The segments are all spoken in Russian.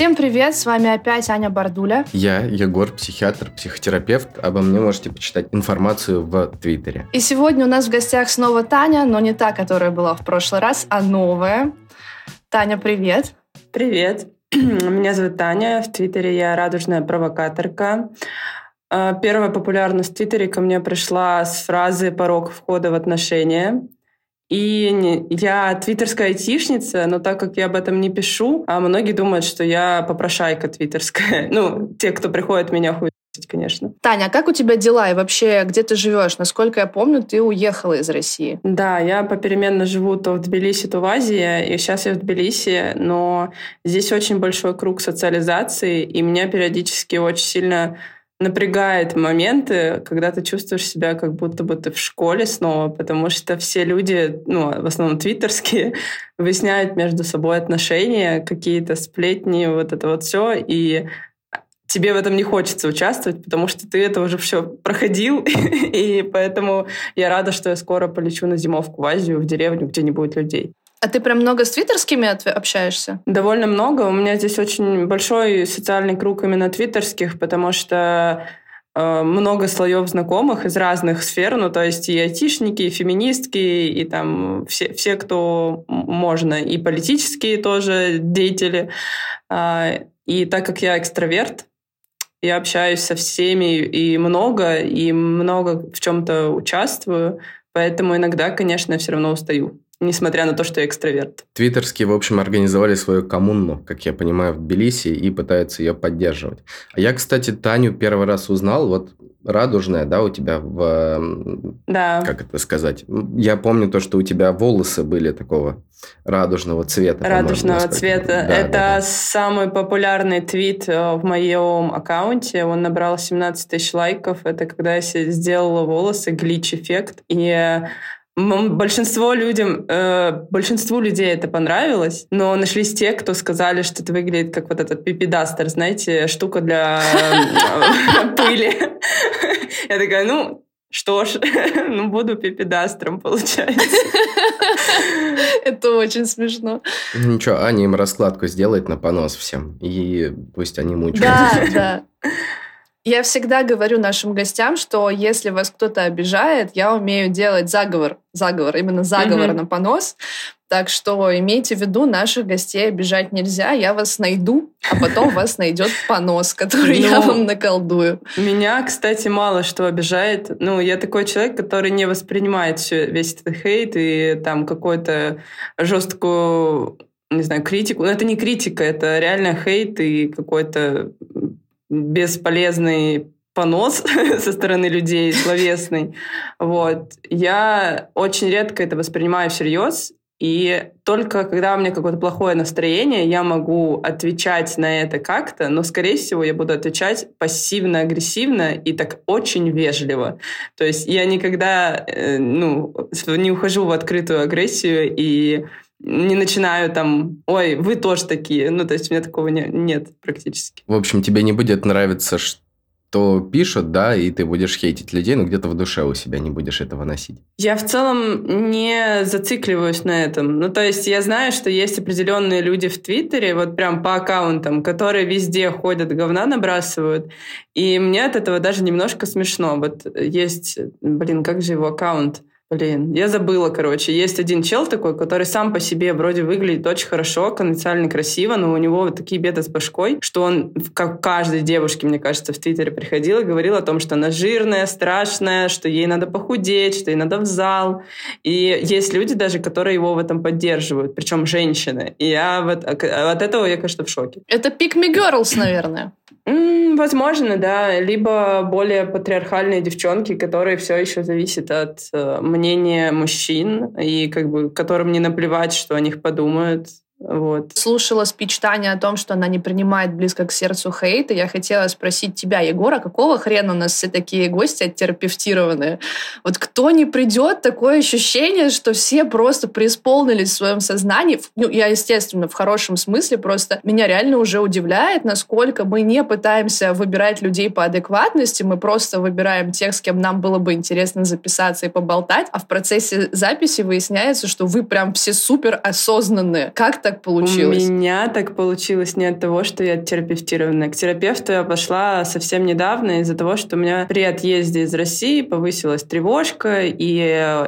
Всем привет, с вами опять Аня Бардуля. Я Егор, психиатр, психотерапевт. Обо мне можете почитать информацию в Твиттере. И сегодня у нас в гостях снова Таня, но не та, которая была в прошлый раз, а новая. Таня, привет. Привет. Меня зовут Таня, в Твиттере я радужная провокаторка. А, первая популярность в Твиттере ко мне пришла с фразы «порог входа в отношения». И я твиттерская айтишница, но так как я об этом не пишу, а многие думают, что я попрошайка твиттерская. Ну, те, кто приходит меня хуй конечно. Таня, а как у тебя дела и вообще где ты живешь? Насколько я помню, ты уехала из России. Да, я попеременно живу то в Тбилиси, то в Азии, и сейчас я в Тбилиси, но здесь очень большой круг социализации, и меня периодически очень сильно напрягает моменты, когда ты чувствуешь себя как будто бы ты в школе снова, потому что все люди, ну, в основном твиттерские, выясняют между собой отношения, какие-то сплетни, вот это вот все, и тебе в этом не хочется участвовать, потому что ты это уже все проходил, и поэтому я рада, что я скоро полечу на зимовку в Азию, в деревню, где не будет людей. А ты прям много с твиттерскими общаешься? Довольно много. У меня здесь очень большой социальный круг именно твиттерских, потому что э, много слоев знакомых из разных сфер, ну, то есть и айтишники, и феминистки, и там все, все кто можно, и политические тоже деятели. Э, и так как я экстраверт, я общаюсь со всеми и много, и много в чем-то участвую, поэтому иногда, конечно, все равно устаю несмотря на то, что я экстраверт. Твиттерские, в общем, организовали свою коммуну, как я понимаю, в Тбилиси и пытаются ее поддерживать. А я, кстати, Таню первый раз узнал, вот радужная, да, у тебя в... Да. Как это сказать? Я помню то, что у тебя волосы были такого радужного цвета. Радужного цвета. Да, это да, да. самый популярный твит э, в моем аккаунте. Он набрал 17 тысяч лайков. Это когда я сделала волосы, глич-эффект. И Большинство людям, э, большинству людей это понравилось, но нашлись те, кто сказали, что это выглядит как вот этот пипидастер, знаете, штука для э, пыли. Я такая, ну, что ж, ну, буду пипидастром, получается. Это очень смешно. Ничего, Аня им раскладку сделает на понос всем, и пусть они мучаются. Да, да. Я всегда говорю нашим гостям, что если вас кто-то обижает, я умею делать заговор, заговор, именно заговор mm-hmm. на понос. Так что имейте в виду, наших гостей обижать нельзя. Я вас найду, а потом вас найдет понос, который я ну, вам наколдую. Меня, кстати, мало что обижает. Ну, я такой человек, который не воспринимает все, весь этот хейт и там какую-то жесткую не знаю, критику. Но это не критика, это реально хейт и какой-то бесполезный понос со стороны людей, словесный. Вот. Я очень редко это воспринимаю всерьез, и только когда у меня какое-то плохое настроение, я могу отвечать на это как-то, но, скорее всего, я буду отвечать пассивно-агрессивно и так очень вежливо. То есть я никогда э, ну, не ухожу в открытую агрессию и не начинаю там, ой, вы тоже такие. Ну, то есть у меня такого не, нет практически. В общем, тебе не будет нравиться, что пишут, да, и ты будешь хейтить людей, но где-то в душе у себя не будешь этого носить. Я в целом не зацикливаюсь на этом. Ну, то есть я знаю, что есть определенные люди в Твиттере, вот прям по аккаунтам, которые везде ходят, говна набрасывают, и мне от этого даже немножко смешно. Вот есть, блин, как же его аккаунт? Блин, я забыла, короче. Есть один чел такой, который сам по себе вроде выглядит очень хорошо, конвенциально красиво, но у него вот такие беды с башкой, что он, как каждой девушке, мне кажется, в Твиттере приходил и говорил о том, что она жирная, страшная, что ей надо похудеть, что ей надо в зал. И есть люди даже, которые его в этом поддерживают, причем женщины. И я вот от этого я, конечно, в шоке. Это Pick Me Girls, наверное. Возможно, да. Либо более патриархальные девчонки, которые все еще зависят от э, мнения мужчин, и как бы которым не наплевать, что о них подумают. Вот. Слушала спич Тани о том, что она не принимает близко к сердцу хейт, и я хотела спросить тебя, Егора, какого хрена у нас все такие гости оттерапевтированные? Вот кто не придет, такое ощущение, что все просто преисполнились в своем сознании. Ну, я, естественно, в хорошем смысле, просто меня реально уже удивляет, насколько мы не пытаемся выбирать людей по адекватности, мы просто выбираем тех, с кем нам было бы интересно записаться и поболтать, а в процессе записи выясняется, что вы прям все супер осознанные. Как-то так получилось? У меня так получилось не от того, что я терапевтированная. К терапевту я пошла совсем недавно из-за того, что у меня при отъезде из России повысилась тревожка, и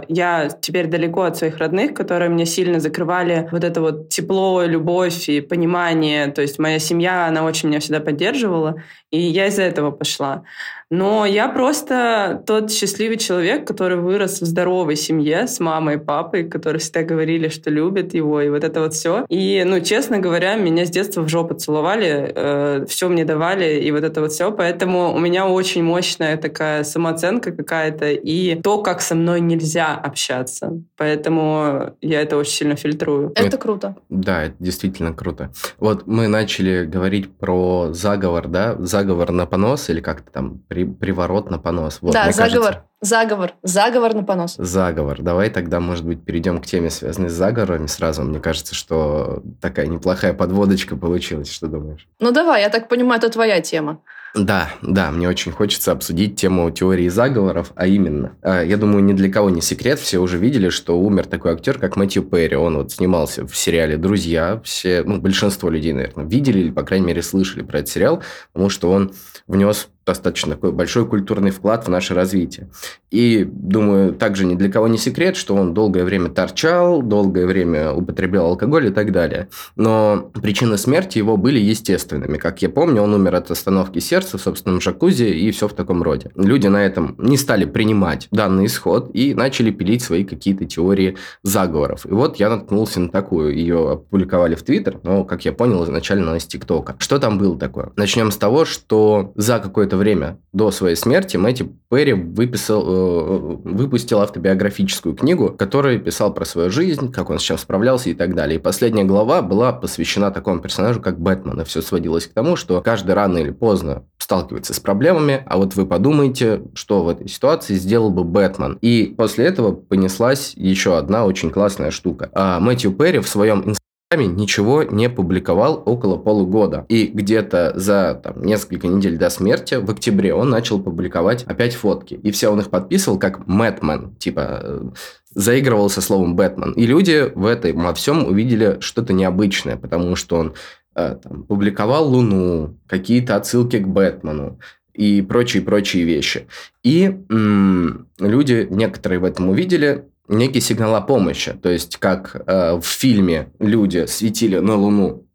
я теперь далеко от своих родных, которые мне сильно закрывали вот это вот тепло, любовь и понимание. То есть моя семья, она очень меня всегда поддерживала, и я из-за этого пошла. Но я просто тот счастливый человек, который вырос в здоровой семье с мамой и папой, которые всегда говорили, что любят его, и вот это вот все. И, ну, честно говоря, меня с детства в жопу целовали, э, все мне давали, и вот это вот все. Поэтому у меня очень мощная такая самооценка какая-то, и то, как со мной нельзя общаться. Поэтому я это очень сильно фильтрую. Это, это круто. Да, это действительно круто. Вот мы начали говорить про заговор, да, заговор на понос, или как-то там при при, приворот на понос. Вот, да, заговор. Кажется, заговор. Заговор на понос. Заговор. Давай тогда, может быть, перейдем к теме, связанной с заговорами сразу. Мне кажется, что такая неплохая подводочка получилась. Что думаешь? Ну давай, я так понимаю, это твоя тема. Да, да, мне очень хочется обсудить тему теории заговоров, а именно, э, я думаю, ни для кого не секрет, все уже видели, что умер такой актер, как Мэтью Перри, он вот снимался в сериале «Друзья», все, ну, большинство людей, наверное, видели или, по крайней мере, слышали про этот сериал, потому что он внес достаточно такой большой культурный вклад в наше развитие. И, думаю, также ни для кого не секрет, что он долгое время торчал, долгое время употреблял алкоголь и так далее. Но причины смерти его были естественными. Как я помню, он умер от остановки сердца в собственном джакузи и все в таком роде. Люди на этом не стали принимать данный исход и начали пилить свои какие-то теории заговоров. И вот я наткнулся на такую. Ее опубликовали в Твиттер, но, как я понял, изначально из ТикТока. Что там было такое? Начнем с того, что за какое-то какое-то время до своей смерти Мэтти Перри выписал, э, выпустил автобиографическую книгу, в которой писал про свою жизнь, как он с чем справлялся и так далее. И последняя глава была посвящена такому персонажу, как Бэтмен. И все сводилось к тому, что каждый рано или поздно сталкивается с проблемами, а вот вы подумайте, что в этой ситуации сделал бы Бэтмен. И после этого понеслась еще одна очень классная штука. А Мэтью Перри в своем ничего не публиковал около полугода. И где-то за там, несколько недель до смерти, в октябре, он начал публиковать опять фотки. И все он их подписывал как Мэтмен, типа э, заигрывал со словом Бэтмен. И люди в этом во всем увидели что-то необычное, потому что он э, там, публиковал Луну, какие-то отсылки к Бэтмену и прочие-прочие вещи. И м- люди, некоторые в этом увидели, некий сигнал о помощи. То есть, как э, в фильме люди светили на Луну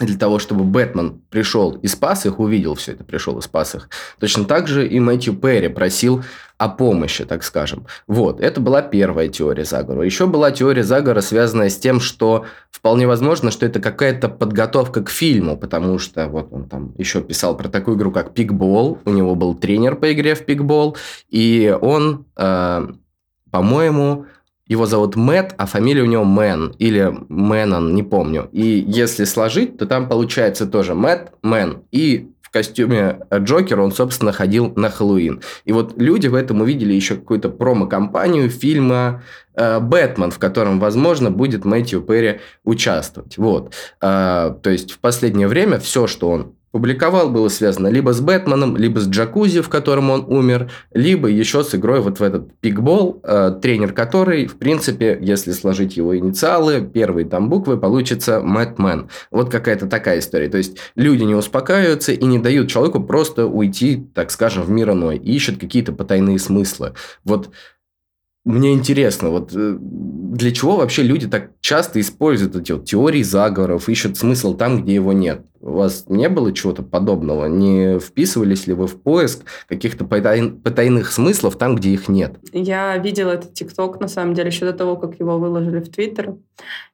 для того, чтобы Бэтмен пришел и спас их, увидел все это, пришел и спас их. Точно так же и Мэтью Перри просил о помощи, так скажем. Вот, это была первая теория заговора. Еще была теория заговора, связанная с тем, что вполне возможно, что это какая-то подготовка к фильму, потому что вот он там еще писал про такую игру, как Пикбол, у него был тренер по игре в Пикбол, и он... Э, по-моему, его зовут Мэтт, а фамилия у него Мэн или Мэнон, не помню. И если сложить, то там получается тоже Мэтт, Мэн. И в костюме Джокера он, собственно, ходил на Хэллоуин. И вот люди в этом увидели еще какую-то промо-компанию фильма э, «Бэтмен», в котором, возможно, будет Мэтью Перри участвовать. Вот. Э, то есть в последнее время все, что он публиковал, было связано либо с Бэтменом, либо с Джакузи, в котором он умер, либо еще с игрой вот в этот пиклбол, э, тренер который, в принципе, если сложить его инициалы, первые там буквы, получится Мэтмен. Вот какая-то такая история. То есть люди не успокаиваются и не дают человеку просто уйти, так скажем, в мир иной, и ищут какие-то потайные смыслы. Вот мне интересно, вот э, для чего вообще люди так часто используют эти вот теории заговоров, ищут смысл там, где его нет? У вас не было чего-то подобного? Не вписывались ли вы в поиск каких-то потайных смыслов там, где их нет? Я видела этот ТикТок, на самом деле, еще до того, как его выложили в Твиттер.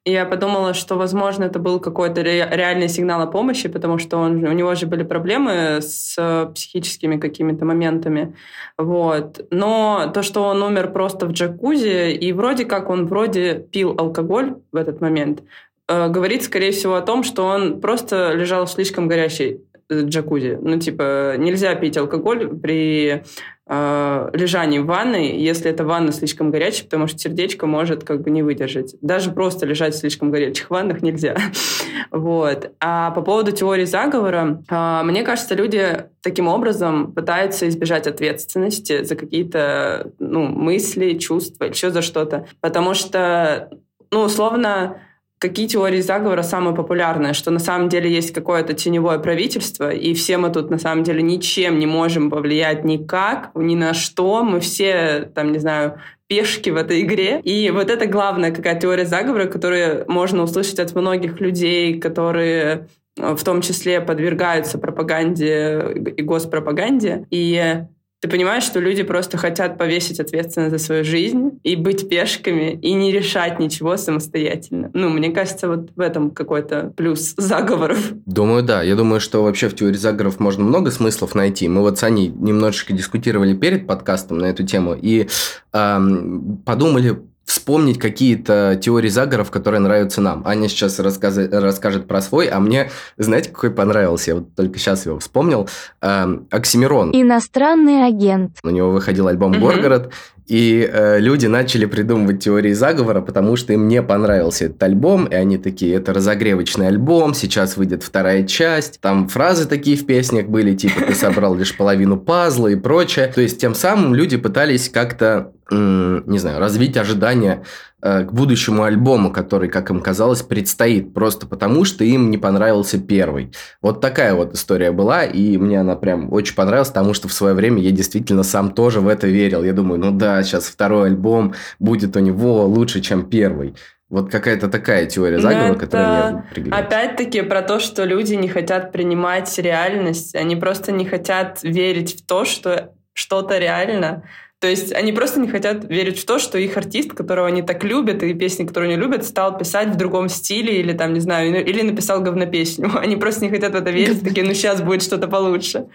И я подумала, что, возможно, это был какой-то реальный сигнал о помощи, потому что он, у него же были проблемы с психическими какими-то моментами. Вот. Но то, что он умер просто в джакузи, и вроде как он вроде пил алкоголь в этот момент, Э, говорит, скорее всего, о том, что он просто лежал в слишком горячей э, джакузи. Ну, типа, нельзя пить алкоголь при э, лежании в ванной, если эта ванна слишком горячая, потому что сердечко может как бы не выдержать. Даже просто лежать в слишком горячих ваннах нельзя. вот. А по поводу теории заговора, э, мне кажется, люди таким образом пытаются избежать ответственности за какие-то ну, мысли, чувства, еще за что-то. Потому что, ну, условно, какие теории заговора самые популярные, что на самом деле есть какое-то теневое правительство, и все мы тут на самом деле ничем не можем повлиять никак, ни на что, мы все, там, не знаю, пешки в этой игре. И вот это главная какая теория заговора, которую можно услышать от многих людей, которые э, в том числе подвергаются пропаганде и госпропаганде. И ты понимаешь, что люди просто хотят повесить ответственность за свою жизнь и быть пешками, и не решать ничего самостоятельно. Ну, мне кажется, вот в этом какой-то плюс заговоров. Думаю, да. Я думаю, что вообще в теории заговоров можно много смыслов найти. Мы вот с Аней немножечко дискутировали перед подкастом на эту тему и эм, подумали, вспомнить какие-то теории заговоров, которые нравятся нам. Аня сейчас расскажет, расскажет про свой, а мне, знаете, какой понравился? Я вот только сейчас его вспомнил. Эм, Оксимирон. Иностранный агент. У него выходил альбом «Горгород», и э, люди начали придумывать теории заговора, потому что им не понравился этот альбом, и они такие, это разогревочный альбом, сейчас выйдет вторая часть. Там фразы такие в песнях были, типа, ты собрал лишь половину пазла и прочее. То есть, тем самым люди пытались как-то не знаю, развить ожидания к будущему альбому, который, как им казалось, предстоит, просто потому что им не понравился первый. Вот такая вот история была, и мне она прям очень понравилась, потому что в свое время я действительно сам тоже в это верил. Я думаю, ну да, сейчас второй альбом будет у него лучше, чем первый. Вот какая-то такая теория заговора, которая приглянулась. Опять-таки про то, что люди не хотят принимать реальность, они просто не хотят верить в то, что что-то реально. То есть они просто не хотят верить в то, что их артист, которого они так любят, и песни, которые они любят, стал писать в другом стиле или там, не знаю, или написал говнопесню. Они просто не хотят в это верить, такие, ну сейчас будет что-то получше.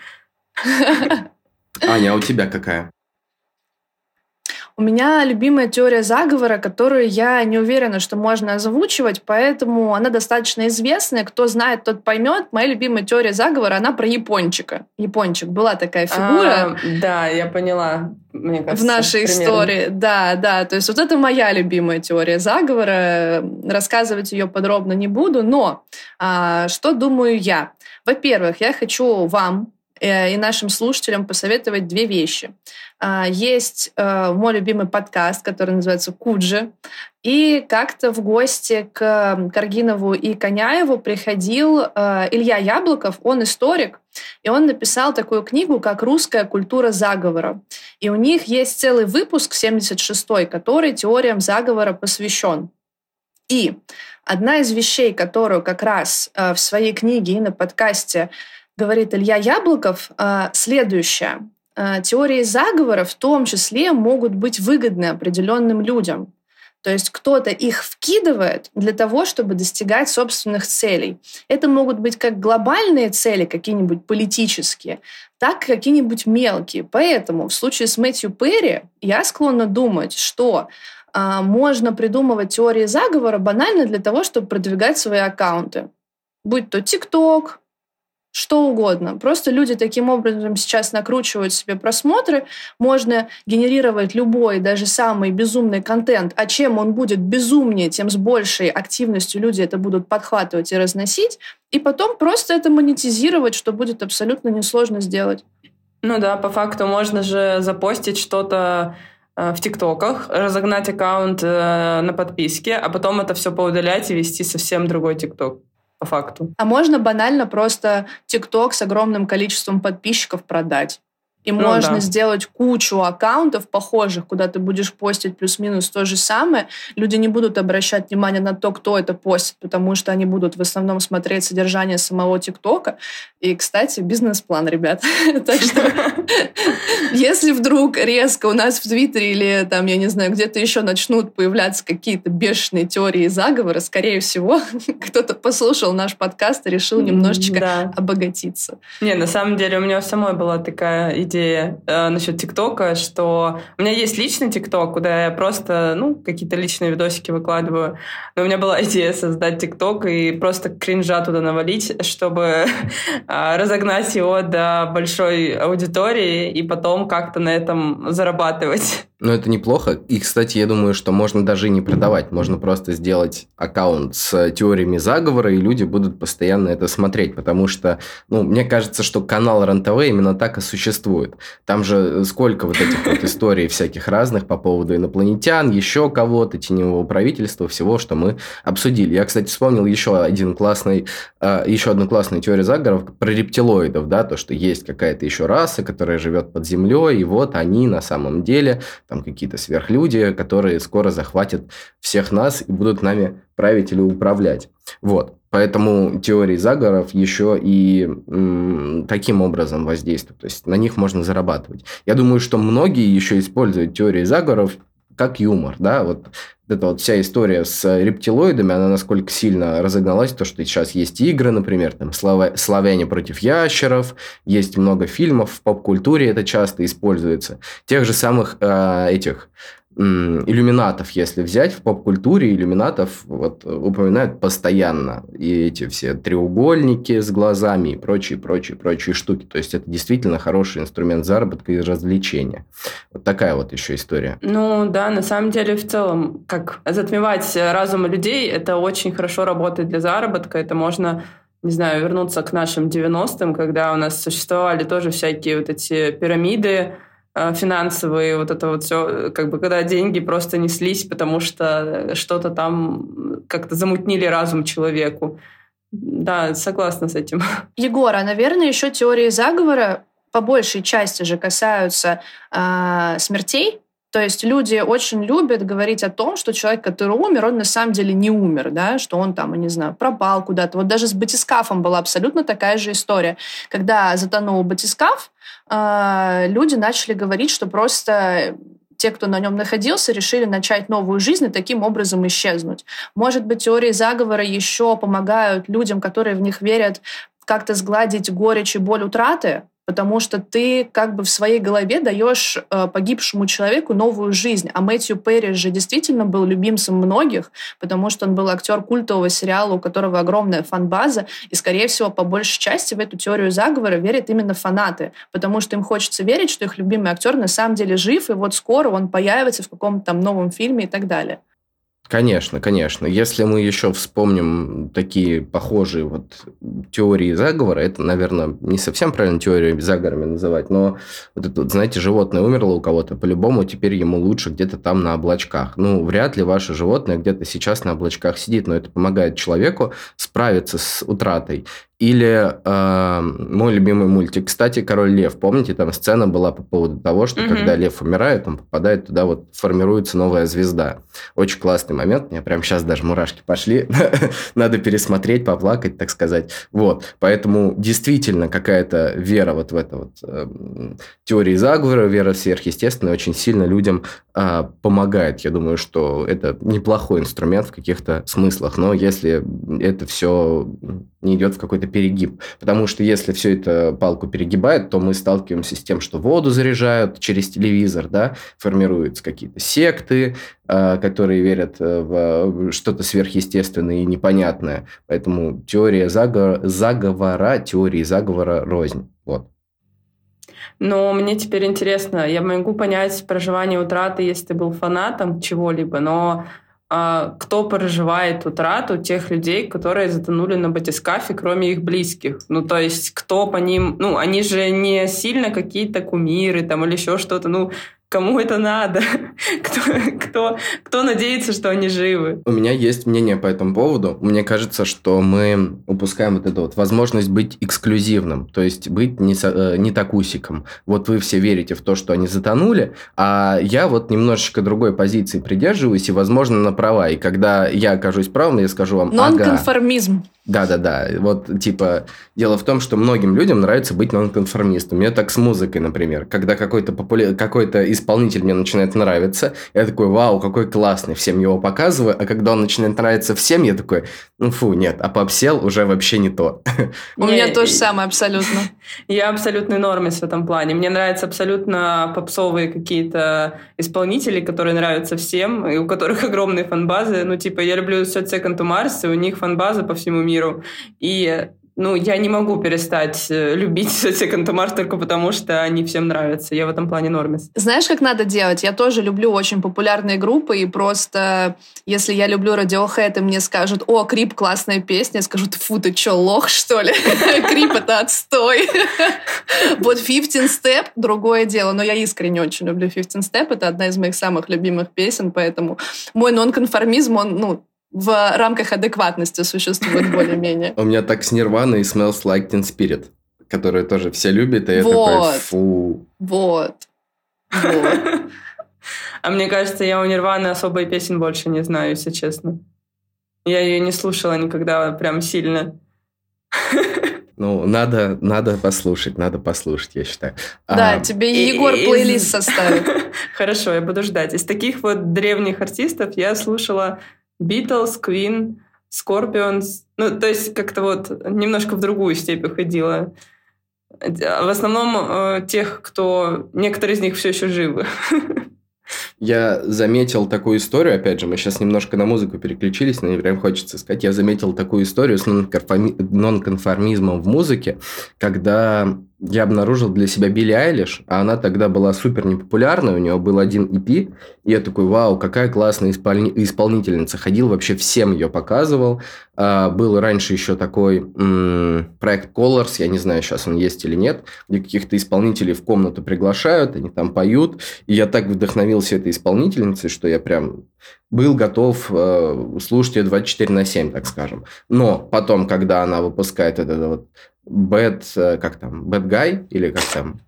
Аня, а у тебя какая? У меня любимая теория заговора, которую я не уверена, что можно озвучивать, поэтому она достаточно известная. Кто знает, тот поймет. Моя любимая теория заговора, она про япончика. Япончик. Была такая фигура. А, да, я поняла. Мне кажется, в нашей примерно. истории. Да, да. То есть вот это моя любимая теория заговора. Рассказывать ее подробно не буду. Но а, что думаю я? Во-первых, я хочу вам и нашим слушателям посоветовать две вещи. А, есть э, мой любимый подкаст, который называется «Куджи». И как-то в гости к Каргинову и Коняеву приходил э, Илья Яблоков, он историк, и он написал такую книгу, как «Русская культура заговора». И у них есть целый выпуск, 76-й, который теориям заговора посвящен. И одна из вещей, которую как раз в своей книге и на подкасте говорит Илья Яблоков, а, следующее. А, теории заговора в том числе могут быть выгодны определенным людям. То есть кто-то их вкидывает для того, чтобы достигать собственных целей. Это могут быть как глобальные цели, какие-нибудь политические, так и какие-нибудь мелкие. Поэтому в случае с Мэтью Перри я склонна думать, что а, можно придумывать теории заговора банально для того, чтобы продвигать свои аккаунты. Будь то ТикТок, что угодно. Просто люди таким образом сейчас накручивают себе просмотры. Можно генерировать любой, даже самый безумный контент. А чем он будет безумнее, тем с большей активностью люди это будут подхватывать и разносить. И потом просто это монетизировать, что будет абсолютно несложно сделать. Ну да, по факту можно же запостить что-то э, в ТикТоках, разогнать аккаунт э, на подписке, а потом это все поудалять и вести совсем другой ТикТок по факту. А можно банально просто ТикТок с огромным количеством подписчиков продать. И ну, можно да. сделать кучу аккаунтов похожих, куда ты будешь постить плюс-минус то же самое. Люди не будут обращать внимание на то, кто это постит, потому что они будут в основном смотреть содержание самого ТикТока. И, кстати, бизнес-план, ребят. Так что, если вдруг резко у нас в Твиттере или там, я не знаю, где-то еще начнут появляться какие-то бешеные теории заговора, скорее всего, кто-то послушал наш подкаст и решил немножечко обогатиться. Не, на самом деле у меня самой была такая идея идея э, насчет ТикТока, что у меня есть личный ТикТок, куда я просто, ну, какие-то личные видосики выкладываю. Но у меня была идея создать ТикТок и просто кринжа туда навалить, чтобы э, разогнать его до большой аудитории и потом как-то на этом зарабатывать. Ну, это неплохо. И, кстати, я думаю, что можно даже и не продавать. Можно просто сделать аккаунт с теориями заговора, и люди будут постоянно это смотреть. Потому что, ну, мне кажется, что канал РНТВ именно так и существует. Там же сколько вот этих вот историй всяких разных по поводу инопланетян, еще кого-то, теневого правительства, всего, что мы обсудили. Я, кстати, вспомнил еще один классный, а, еще одну классную теорию заговоров про рептилоидов, да, то, что есть какая-то еще раса, которая живет под землей, и вот они на самом деле там какие-то сверхлюди, которые скоро захватят всех нас и будут нами править или управлять. Вот. Поэтому теории заговоров еще и м, таким образом воздействуют. То есть на них можно зарабатывать. Я думаю, что многие еще используют теории заговоров как юмор, да, вот эта вот вся история с рептилоидами, она насколько сильно разогналась, то, что сейчас есть игры, например, там «Славяне против ящеров», есть много фильмов, в поп-культуре это часто используется. Тех же самых э, этих иллюминатов, если взять в поп-культуре, иллюминатов вот, упоминают постоянно. И эти все треугольники с глазами и прочие, прочие, прочие штуки. То есть, это действительно хороший инструмент заработка и развлечения. Вот такая вот еще история. Ну, да, на самом деле, в целом, как затмевать разумы людей, это очень хорошо работает для заработка. Это можно не знаю, вернуться к нашим 90-м, когда у нас существовали тоже всякие вот эти пирамиды, Э, финансовые, вот это вот все, как бы когда деньги просто неслись, потому что что-то там как-то замутнили разум человеку. Да, согласна с этим. Егор, а, наверное, еще теории заговора по большей части же касаются э, смертей, то есть люди очень любят говорить о том, что человек, который умер, он на самом деле не умер, да, что он там, не знаю, пропал куда-то. Вот даже с батискафом была абсолютно такая же история. Когда затонул батискаф, а, люди начали говорить, что просто те, кто на нем находился, решили начать новую жизнь и таким образом исчезнуть. Может быть, теории заговора еще помогают людям, которые в них верят, как-то сгладить горечь и боль утраты, потому что ты как бы в своей голове даешь э, погибшему человеку новую жизнь. А Мэтью Перри же действительно был любимцем многих, потому что он был актер культового сериала, у которого огромная фан-база, и, скорее всего, по большей части в эту теорию заговора верят именно фанаты, потому что им хочется верить, что их любимый актер на самом деле жив, и вот скоро он появится в каком-то там новом фильме и так далее. Конечно, конечно. Если мы еще вспомним такие похожие вот теории заговора, это, наверное, не совсем правильно теорию заговорами называть, но вот это, знаете, животное умерло у кого-то, по-любому теперь ему лучше где-то там на облачках. Ну, вряд ли ваше животное где-то сейчас на облачках сидит, но это помогает человеку справиться с утратой. Или э, мой любимый мультик, кстати, Король Лев. Помните, там сцена была по поводу того, что угу. когда лев умирает, он попадает туда, вот формируется новая звезда. Очень классный момент. Мне прямо сейчас даже мурашки пошли. Надо пересмотреть, поплакать, так сказать. Вот. Поэтому действительно какая-то вера вот в это вот э, теории заговора, вера в сверхъестественное очень сильно людям э, помогает. Я думаю, что это неплохой инструмент в каких-то смыслах. Но если это все не идет в какой-то перегиб. Потому что если все это палку перегибает, то мы сталкиваемся с тем, что воду заряжают через телевизор, да, формируются какие-то секты, э, которые верят э, в что-то сверхъестественное и непонятное. Поэтому теория заговора, заговора теории заговора рознь. Вот. Но мне теперь интересно, я могу понять проживание утраты, если ты был фанатом чего-либо, но кто проживает утрату тех людей, которые затонули на батискафе, кроме их близких. Ну, то есть, кто по ним... Ну, они же не сильно какие-то кумиры там или еще что-то. Ну, Кому это надо? кто, кто, кто надеется, что они живы? У меня есть мнение по этому поводу. Мне кажется, что мы упускаем вот эту вот возможность быть эксклюзивным, то есть быть не, э, не такусиком. Вот вы все верите в то, что они затонули, а я вот немножечко другой позиции придерживаюсь и, возможно, на права. И когда я окажусь правым, я скажу вам, Нонконформизм. Да-да-да. Вот, типа, дело в том, что многим людям нравится быть нонконформистом. Мне так с музыкой, например. Когда какой-то популя... какой-то исполнитель мне начинает нравиться, я такой, вау, какой классный, всем его показываю. А когда он начинает нравиться всем, я такой, ну фу, нет, а попсел уже вообще не то. У меня то же самое абсолютно. Я абсолютный нормис в этом плане. Мне нравятся абсолютно попсовые какие-то исполнители, которые нравятся всем, и у которых огромные фан-базы. Ну, типа, я люблю Second to Mars, и у них фан-база по всему миру миру. И ну, я не могу перестать э, любить Second Mars только потому, что они всем нравятся. Я в этом плане нормис. Знаешь, как надо делать? Я тоже люблю очень популярные группы, и просто если я люблю Radiohead, и мне скажут, о, Крип классная песня, я скажу, фу, ты чё, лох, что ли? Крип это отстой. Вот 15 Step — другое дело, но я искренне очень люблю 15 Step, это одна из моих самых любимых песен, поэтому мой нонконформизм, он, ну, в рамках адекватности существует более-менее. У меня так с Nirvana и Smells Like Teen Spirit, которые тоже все любят, и я такой, фу. Вот. Вот. А мне кажется, я у Нирваны особой песен больше не знаю, если честно. Я ее не слушала никогда прям сильно. Ну, надо, надо послушать, надо послушать, я считаю. Да, а, тебе Егор из... плейлист составит. Хорошо, я буду ждать. Из таких вот древних артистов я слушала Beatles, Queen, Scorpions. Ну, то есть как-то вот немножко в другую степь уходила. В основном э, тех, кто... Некоторые из них все еще живы. Я заметил такую историю, опять же, мы сейчас немножко на музыку переключились, но мне прям хочется сказать, я заметил такую историю с нонконформизмом в музыке, когда я обнаружил для себя Билли Айлиш, а она тогда была супер непопулярной, у нее был один EP, и я такой, вау, какая классная исполни- исполнительница. Ходил, вообще всем ее показывал. А, был раньше еще такой м- проект Colors, я не знаю, сейчас он есть или нет, где каких-то исполнителей в комнату приглашают, они там поют, и я так вдохновился этой исполнительницей, что я прям был готов э, слушать ее 24 на 7, так скажем. Но потом, когда она выпускает этот вот Bad, э, как там, Bad Guy, или как там?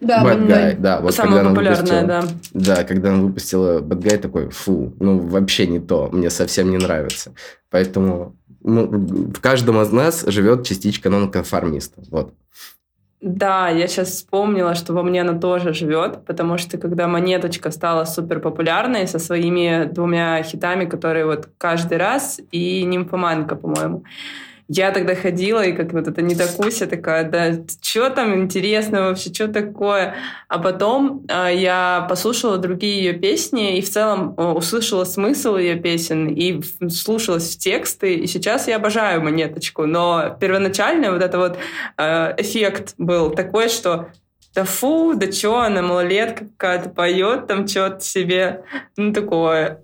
Да, Bad Guy, да. Вот Самая когда популярная, да. Да, когда она выпустила Bad Guy, такой, фу, ну вообще не то, мне совсем не нравится. Поэтому ну, в каждом из нас живет частичка нонконформиста. Вот. Да, я сейчас вспомнила, что во мне она тоже живет, потому что когда монеточка стала супер популярной со своими двумя хитами, которые вот каждый раз, и нимфоманка, по-моему, я тогда ходила, и как вот это не докуся такая, да, что там интересно вообще, что такое? А потом э, я послушала другие ее песни, и в целом э, услышала смысл ее песен, и слушалась в тексты, и сейчас я обожаю монеточку. Но первоначально вот это вот э, эффект был такой, что да фу, да чё, она малолетка какая-то поет там что-то себе, ну такое.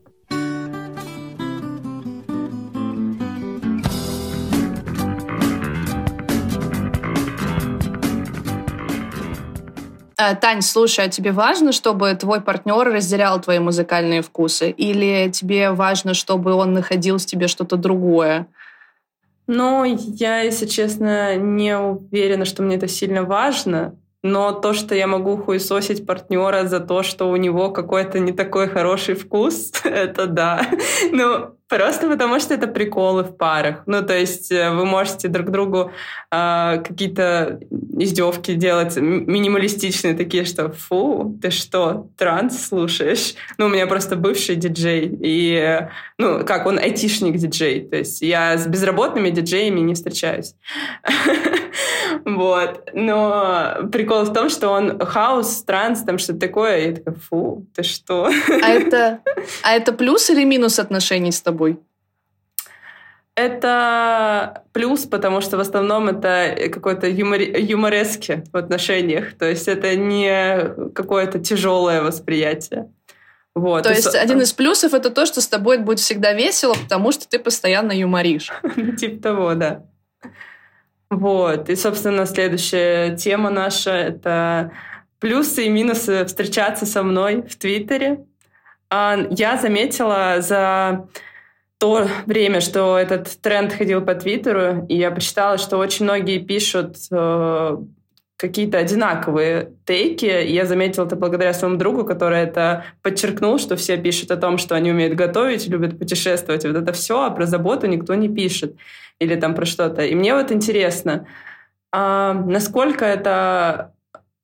Тань, слушай, а тебе важно, чтобы твой партнер разделял твои музыкальные вкусы? Или тебе важно, чтобы он находил в тебе что-то другое? Ну, я, если честно, не уверена, что мне это сильно важно. Но то, что я могу хуесосить партнера за то, что у него какой-то не такой хороший вкус, это да. Ну, Просто потому что это приколы в парах. Ну, то есть э, вы можете друг другу э, какие-то издевки делать минималистичные, такие, что фу, ты что, транс слушаешь? Ну, у меня просто бывший диджей, и, ну, как, он айтишник диджей, то есть я с безработными диджеями не встречаюсь. Вот. Но прикол в том, что он хаос, транс, там что-то такое. И я такая, фу, ты что? А это, а это плюс или минус отношений с тобой? Это плюс, потому что в основном это какой-то юмор, юморески в отношениях. То есть это не какое-то тяжелое восприятие. Вот. То есть один из плюсов это то, что с тобой будет всегда весело, потому что ты постоянно юморишь. Типа того, да. Вот. И, собственно, следующая тема наша — это плюсы и минусы встречаться со мной в Твиттере. А, я заметила за то время, что этот тренд ходил по Твиттеру, и я почитала, что очень многие пишут э, какие-то одинаковые тейки. И я заметила это благодаря своему другу, который это подчеркнул, что все пишут о том, что они умеют готовить, любят путешествовать. Вот это все, а про заботу никто не пишет. Или там про что-то. И мне вот интересно, а насколько это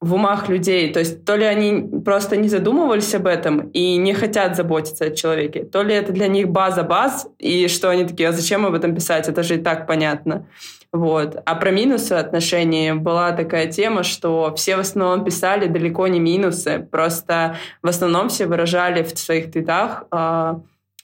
в умах людей. То есть то ли они просто не задумывались об этом и не хотят заботиться о человеке, то ли это для них база баз, и что они такие, а зачем об этом писать, это же и так понятно. Вот. А про минусы отношений была такая тема, что все в основном писали далеко не минусы, просто в основном все выражали в своих твитах э,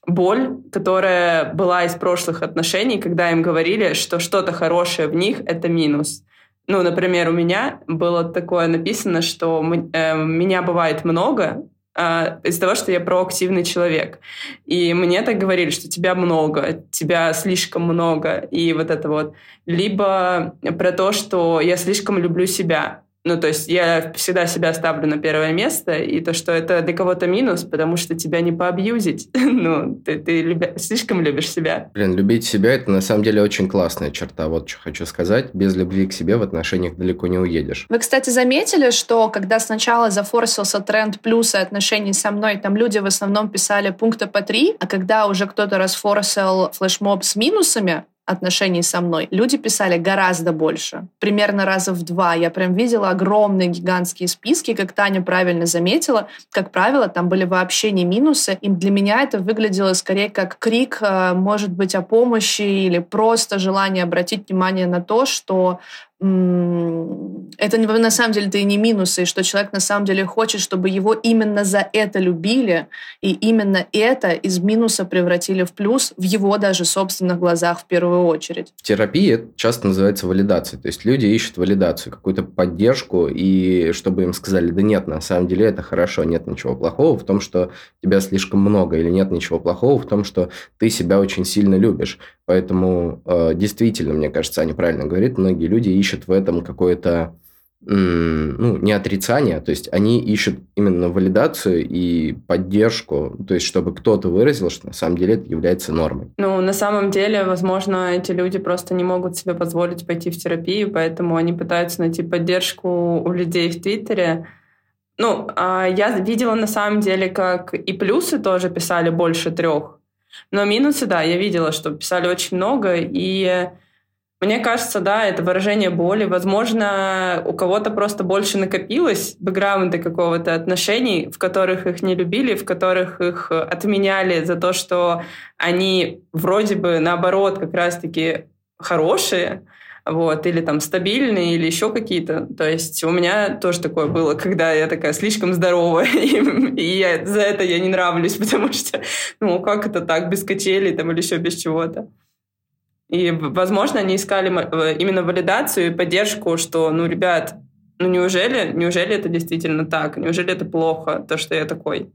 боль, которая была из прошлых отношений, когда им говорили, что что-то хорошее в них — это минус. Ну, например, у меня было такое написано, что э, меня бывает много, э, из-за того, что я проактивный человек. И мне так говорили, что тебя много, тебя слишком много, и вот это вот. Либо про то, что я слишком люблю себя. Ну, то есть я всегда себя ставлю на первое место, и то, что это для кого-то минус, потому что тебя не поабьюзить. ну, ты, ты любя... слишком любишь себя. Блин, любить себя – это на самом деле очень классная черта. Вот что хочу сказать. Без любви к себе в отношениях далеко не уедешь. Вы, кстати, заметили, что когда сначала зафорсился тренд плюсы отношений со мной, там люди в основном писали пункта по три, а когда уже кто-то расфорсил флешмоб с минусами, отношений со мной. Люди писали гораздо больше, примерно раза в два. Я прям видела огромные гигантские списки, как Таня правильно заметила. Как правило, там были вообще не минусы. И для меня это выглядело скорее как крик, э, может быть, о помощи или просто желание обратить внимание на то, что это на самом деле это и не минусы, и что человек на самом деле хочет, чтобы его именно за это любили, и именно это из минуса превратили в плюс в его даже собственных глазах в первую очередь. Это часто называется валидацией, то есть люди ищут валидацию, какую-то поддержку, и чтобы им сказали, да нет, на самом деле это хорошо, нет ничего плохого в том, что тебя слишком много, или нет ничего плохого в том, что ты себя очень сильно любишь. Поэтому э, действительно, мне кажется, Аня правильно говорит, многие люди ищут в этом какое-то ну, не отрицание, то есть они ищут именно валидацию и поддержку, то есть чтобы кто-то выразил, что на самом деле это является нормой. Ну, на самом деле, возможно, эти люди просто не могут себе позволить пойти в терапию, поэтому они пытаются найти поддержку у людей в Твиттере. Ну, а я видела на самом деле, как и плюсы тоже писали больше трех, но минусы, да, я видела, что писали очень много, и мне кажется, да, это выражение боли. Возможно, у кого-то просто больше накопилось бэкграунда какого-то отношений, в которых их не любили, в которых их отменяли за то, что они вроде бы наоборот как раз-таки хорошие, вот, или там стабильные, или еще какие-то. То есть у меня тоже такое было, когда я такая слишком здоровая, и, и я, за это я не нравлюсь, потому что, ну, как это так, без качелей там или еще без чего-то. И, возможно, они искали э, именно валидацию и поддержку, что, ну, ребят, ну, неужели, неужели это действительно так? Неужели это плохо, то, что я такой?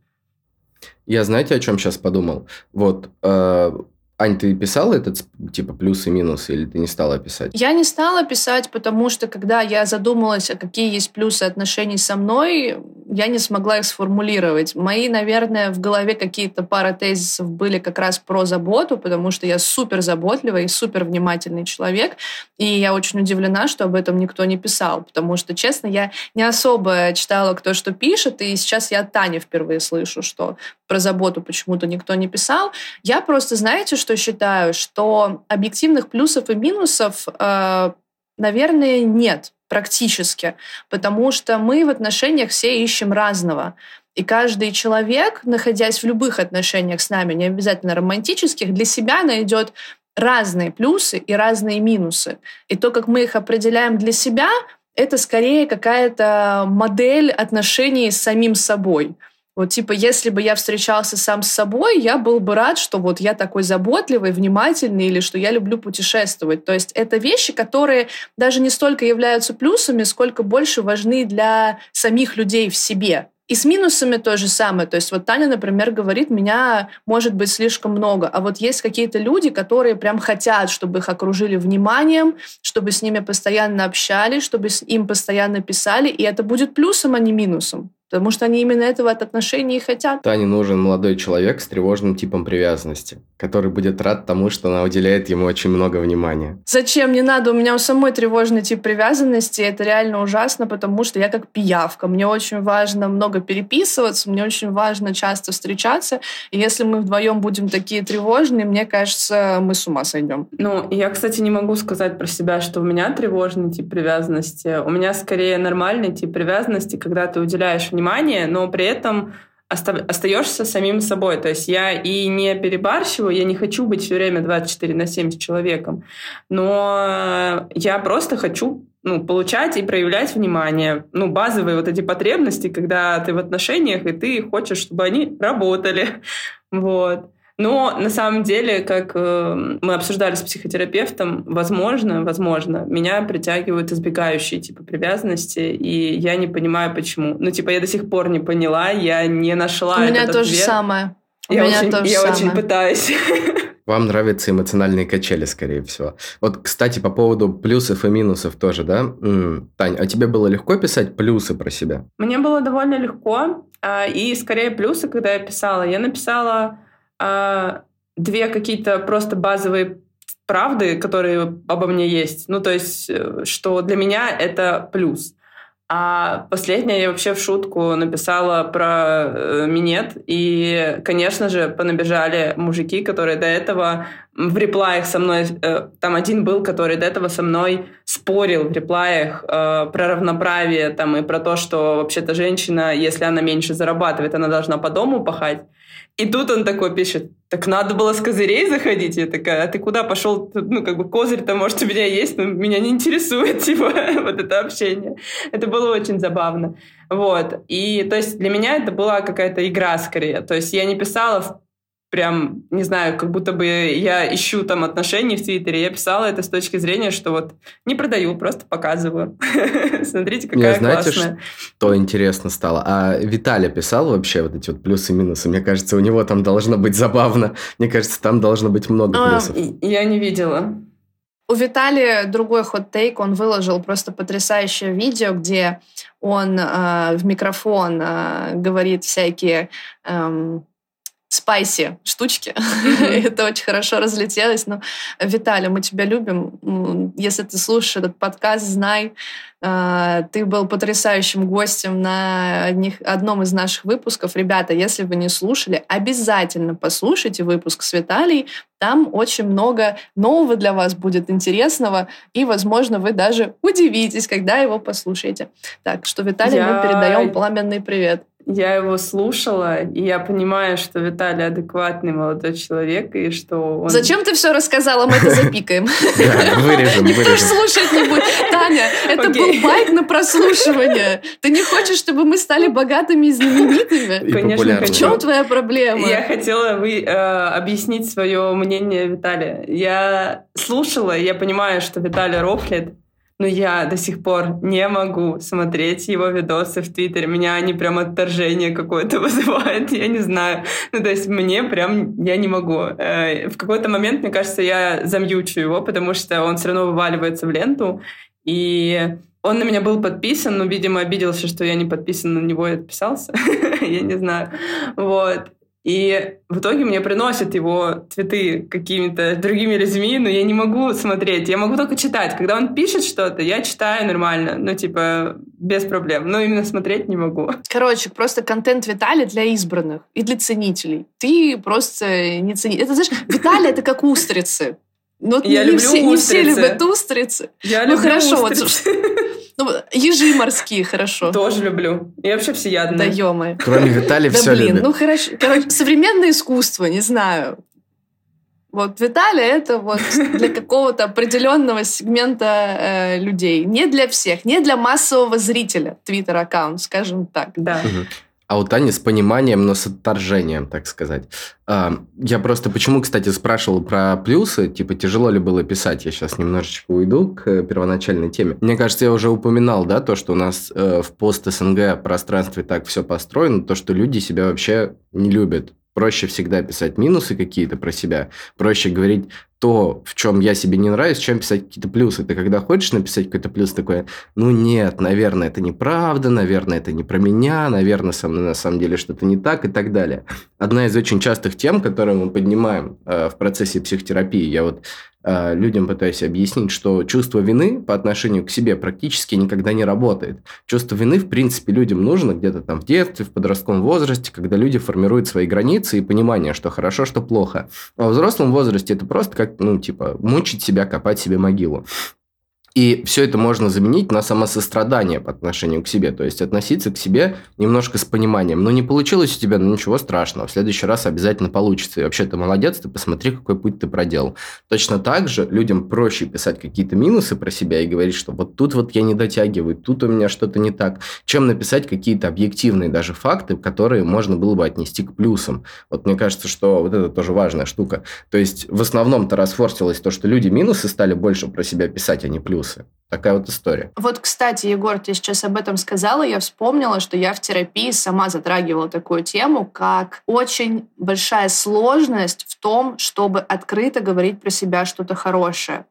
Я знаете, о чем сейчас подумал? Вот э, Ань, ты писала этот, типа, плюсы и минусы, или ты не стала писать? Я не стала писать, потому что, когда я задумалась, а какие есть плюсы отношений со мной, я не смогла их сформулировать. Мои, наверное, в голове какие-то пара тезисов были как раз про заботу, потому что я супер заботливый и супер внимательный человек, и я очень удивлена, что об этом никто не писал, потому что, честно, я не особо читала, кто что пишет, и сейчас я от Тани впервые слышу, что про заботу почему-то никто не писал. Я просто, знаете, что считаю, что объективных плюсов и минусов, э, наверное, нет практически, потому что мы в отношениях все ищем разного. И каждый человек, находясь в любых отношениях с нами, не обязательно романтических, для себя найдет разные плюсы и разные минусы. И то, как мы их определяем для себя, это скорее какая-то модель отношений с самим собой. Вот типа, если бы я встречался сам с собой, я был бы рад, что вот я такой заботливый, внимательный, или что я люблю путешествовать. То есть это вещи, которые даже не столько являются плюсами, сколько больше важны для самих людей в себе. И с минусами то же самое. То есть вот Таня, например, говорит, меня может быть слишком много. А вот есть какие-то люди, которые прям хотят, чтобы их окружили вниманием, чтобы с ними постоянно общались, чтобы им постоянно писали. И это будет плюсом, а не минусом. Потому что они именно этого от отношений и хотят. Тане нужен молодой человек с тревожным типом привязанности, который будет рад тому, что она уделяет ему очень много внимания. Зачем? Не надо. У меня у самой тревожный тип привязанности. Это реально ужасно, потому что я как пиявка. Мне очень важно много переписываться, мне очень важно часто встречаться. И если мы вдвоем будем такие тревожные, мне кажется, мы с ума сойдем. Ну, я, кстати, не могу сказать про себя, что у меня тревожный тип привязанности. У меня скорее нормальный тип привязанности, когда ты уделяешь внимание внимание, но при этом остаешься самим собой. То есть я и не перебарщиваю, я не хочу быть все время 24 на 7 с человеком, но я просто хочу ну, получать и проявлять внимание. Ну, базовые вот эти потребности, когда ты в отношениях, и ты хочешь, чтобы они работали. Вот. Но на самом деле, как э, мы обсуждали с психотерапевтом, возможно, возможно, меня притягивают избегающие типа привязанности, и я не понимаю, почему. Ну, типа, я до сих пор не поняла, я не нашла У меня то же ответ. самое. У Я, меня очень, тоже я самое. очень пытаюсь. Вам нравятся эмоциональные качели, скорее всего. Вот, кстати, по поводу плюсов и минусов тоже, да? М, Тань, а тебе было легко писать плюсы про себя? Мне было довольно легко, а, и скорее плюсы, когда я писала. Я написала а, две какие-то просто базовые правды, которые обо мне есть. Ну, то есть, э, что для меня это плюс. А последнее я вообще в шутку написала про э, минет, и, конечно же, понабежали мужики, которые до этого в реплаях со мной... э, там один был, который до этого со мной спорил в реплаях э, про равноправие там, и про то, что вообще-то женщина, если она меньше зарабатывает, она должна по дому пахать. И тут он такой пишет, так надо было с козырей заходить. Я такая, а ты куда пошел? Ну, как бы козырь-то, может, у меня есть, но меня не интересует, типа, вот это общение. Это было очень забавно. Вот. И, то есть, для меня это была какая-то игра скорее. То есть, я не писала прям, не знаю, как будто бы я ищу там отношений в Твиттере. Я писала это с точки зрения, что вот не продаю, просто показываю. Смотрите, какая знаете, классная. что интересно стало? А Виталий писал вообще вот эти вот плюсы и минусы? Мне кажется, у него там должно быть забавно. Мне кажется, там должно быть много А, плюсов. Я не видела. У Виталия другой хот-тейк, он выложил просто потрясающее видео, где он э, в микрофон э, говорит всякие эм, спайси штучки. Это очень хорошо разлетелось. Но, Виталий, мы тебя любим. Если ты слушаешь этот подкаст, знай, э, ты был потрясающим гостем на одних, одном из наших выпусков. Ребята, если вы не слушали, обязательно послушайте выпуск с Виталией. Там очень много нового для вас будет интересного, и, возможно, вы даже удивитесь, когда его послушаете. Так что, Виталий, Я- мы передаем пламенный привет. Я его слушала, и я понимаю, что Виталий адекватный молодой человек, и что он... Зачем ты все рассказала? Мы это запикаем. Вырежем, Никто ж вырежем. слушать не будет. Таня, это был байк на прослушивание. Ты не хочешь, чтобы мы стали богатыми и знаменитыми? Конечно. В чем твоя проблема? Я хотела вы, э, объяснить свое мнение Виталия. Я слушала, и я понимаю, что Виталий рофлит, но я до сих пор не могу смотреть его видосы в Твиттере. Меня они прям отторжение какое-то вызывают, я не знаю. Ну, то есть мне прям, я не могу. Э, В какой-то момент, мне кажется, я замьючу его, потому что он все равно вываливается в ленту, и он на меня был подписан, но, видимо, обиделся, что я не подписан на него и отписался. Я не знаю. Вот. И в итоге мне приносят его цветы какими-то другими людьми, но я не могу смотреть. Я могу только читать. Когда он пишет что-то, я читаю нормально. Ну, типа, без проблем. Но именно смотреть не могу. Короче, просто контент Виталия для избранных и для ценителей. Ты просто не ценитель. Это, знаешь, Виталий — это как устрицы. Но Я не, люблю все, не все устрицы. любят устрицы. Я Ну, люблю хорошо, вот устриц. Ну, ежи морские, хорошо. Тоже люблю. Я вообще Да всеядная. ё Кроме Виталия Да все блин, любит. ну хорошо. Короче, современное искусство, не знаю. Вот Виталий это вот для какого-то определенного сегмента э, людей. Не для всех, не для массового зрителя Твиттер аккаунт, скажем так. Да. Мгм. А у Тани с пониманием, но с отторжением, так сказать. А, Я просто почему, кстати, спрашивал про плюсы, типа, тяжело ли было писать. Я сейчас немножечко уйду к э, первоначальной теме. Мне кажется, я уже упоминал, да, то, что у нас э, в пост-СНГ пространстве так все построено, то, что люди себя вообще не любят. Проще всегда писать минусы какие-то про себя. Проще говорить то, в чем я себе не нравюсь, чем писать какие-то плюсы. Ты когда хочешь написать какой-то плюс, такой, ну нет, наверное, это неправда, наверное, это не про меня, наверное, со мной на самом деле что-то не так и так далее. Одна из очень частых тем, которые мы поднимаем э, в процессе психотерапии, я вот людям пытаюсь объяснить, что чувство вины по отношению к себе практически никогда не работает. Чувство вины, в принципе, людям нужно где-то там в детстве, в подростковом возрасте, когда люди формируют свои границы и понимание, что хорошо, что плохо. А в взрослом возрасте это просто как, ну, типа, мучить себя, копать себе могилу. И все это можно заменить на самосострадание по отношению к себе. То есть относиться к себе немножко с пониманием. Ну, не получилось у тебя, ну ничего страшного. В следующий раз обязательно получится. И вообще ты молодец, ты посмотри, какой путь ты проделал. Точно так же людям проще писать какие-то минусы про себя и говорить, что вот тут вот я не дотягиваю, тут у меня что-то не так, чем написать какие-то объективные даже факты, которые можно было бы отнести к плюсам. Вот мне кажется, что вот это тоже важная штука. То есть в основном-то расфорсилось то, что люди минусы стали больше про себя писать, а не плюсы плюсы. Такая вот история. Вот, кстати, Егор, ты сейчас об этом сказала, я вспомнила, что я в терапии сама затрагивала такую тему, как очень большая сложность в том, чтобы открыто говорить про себя что-то хорошее.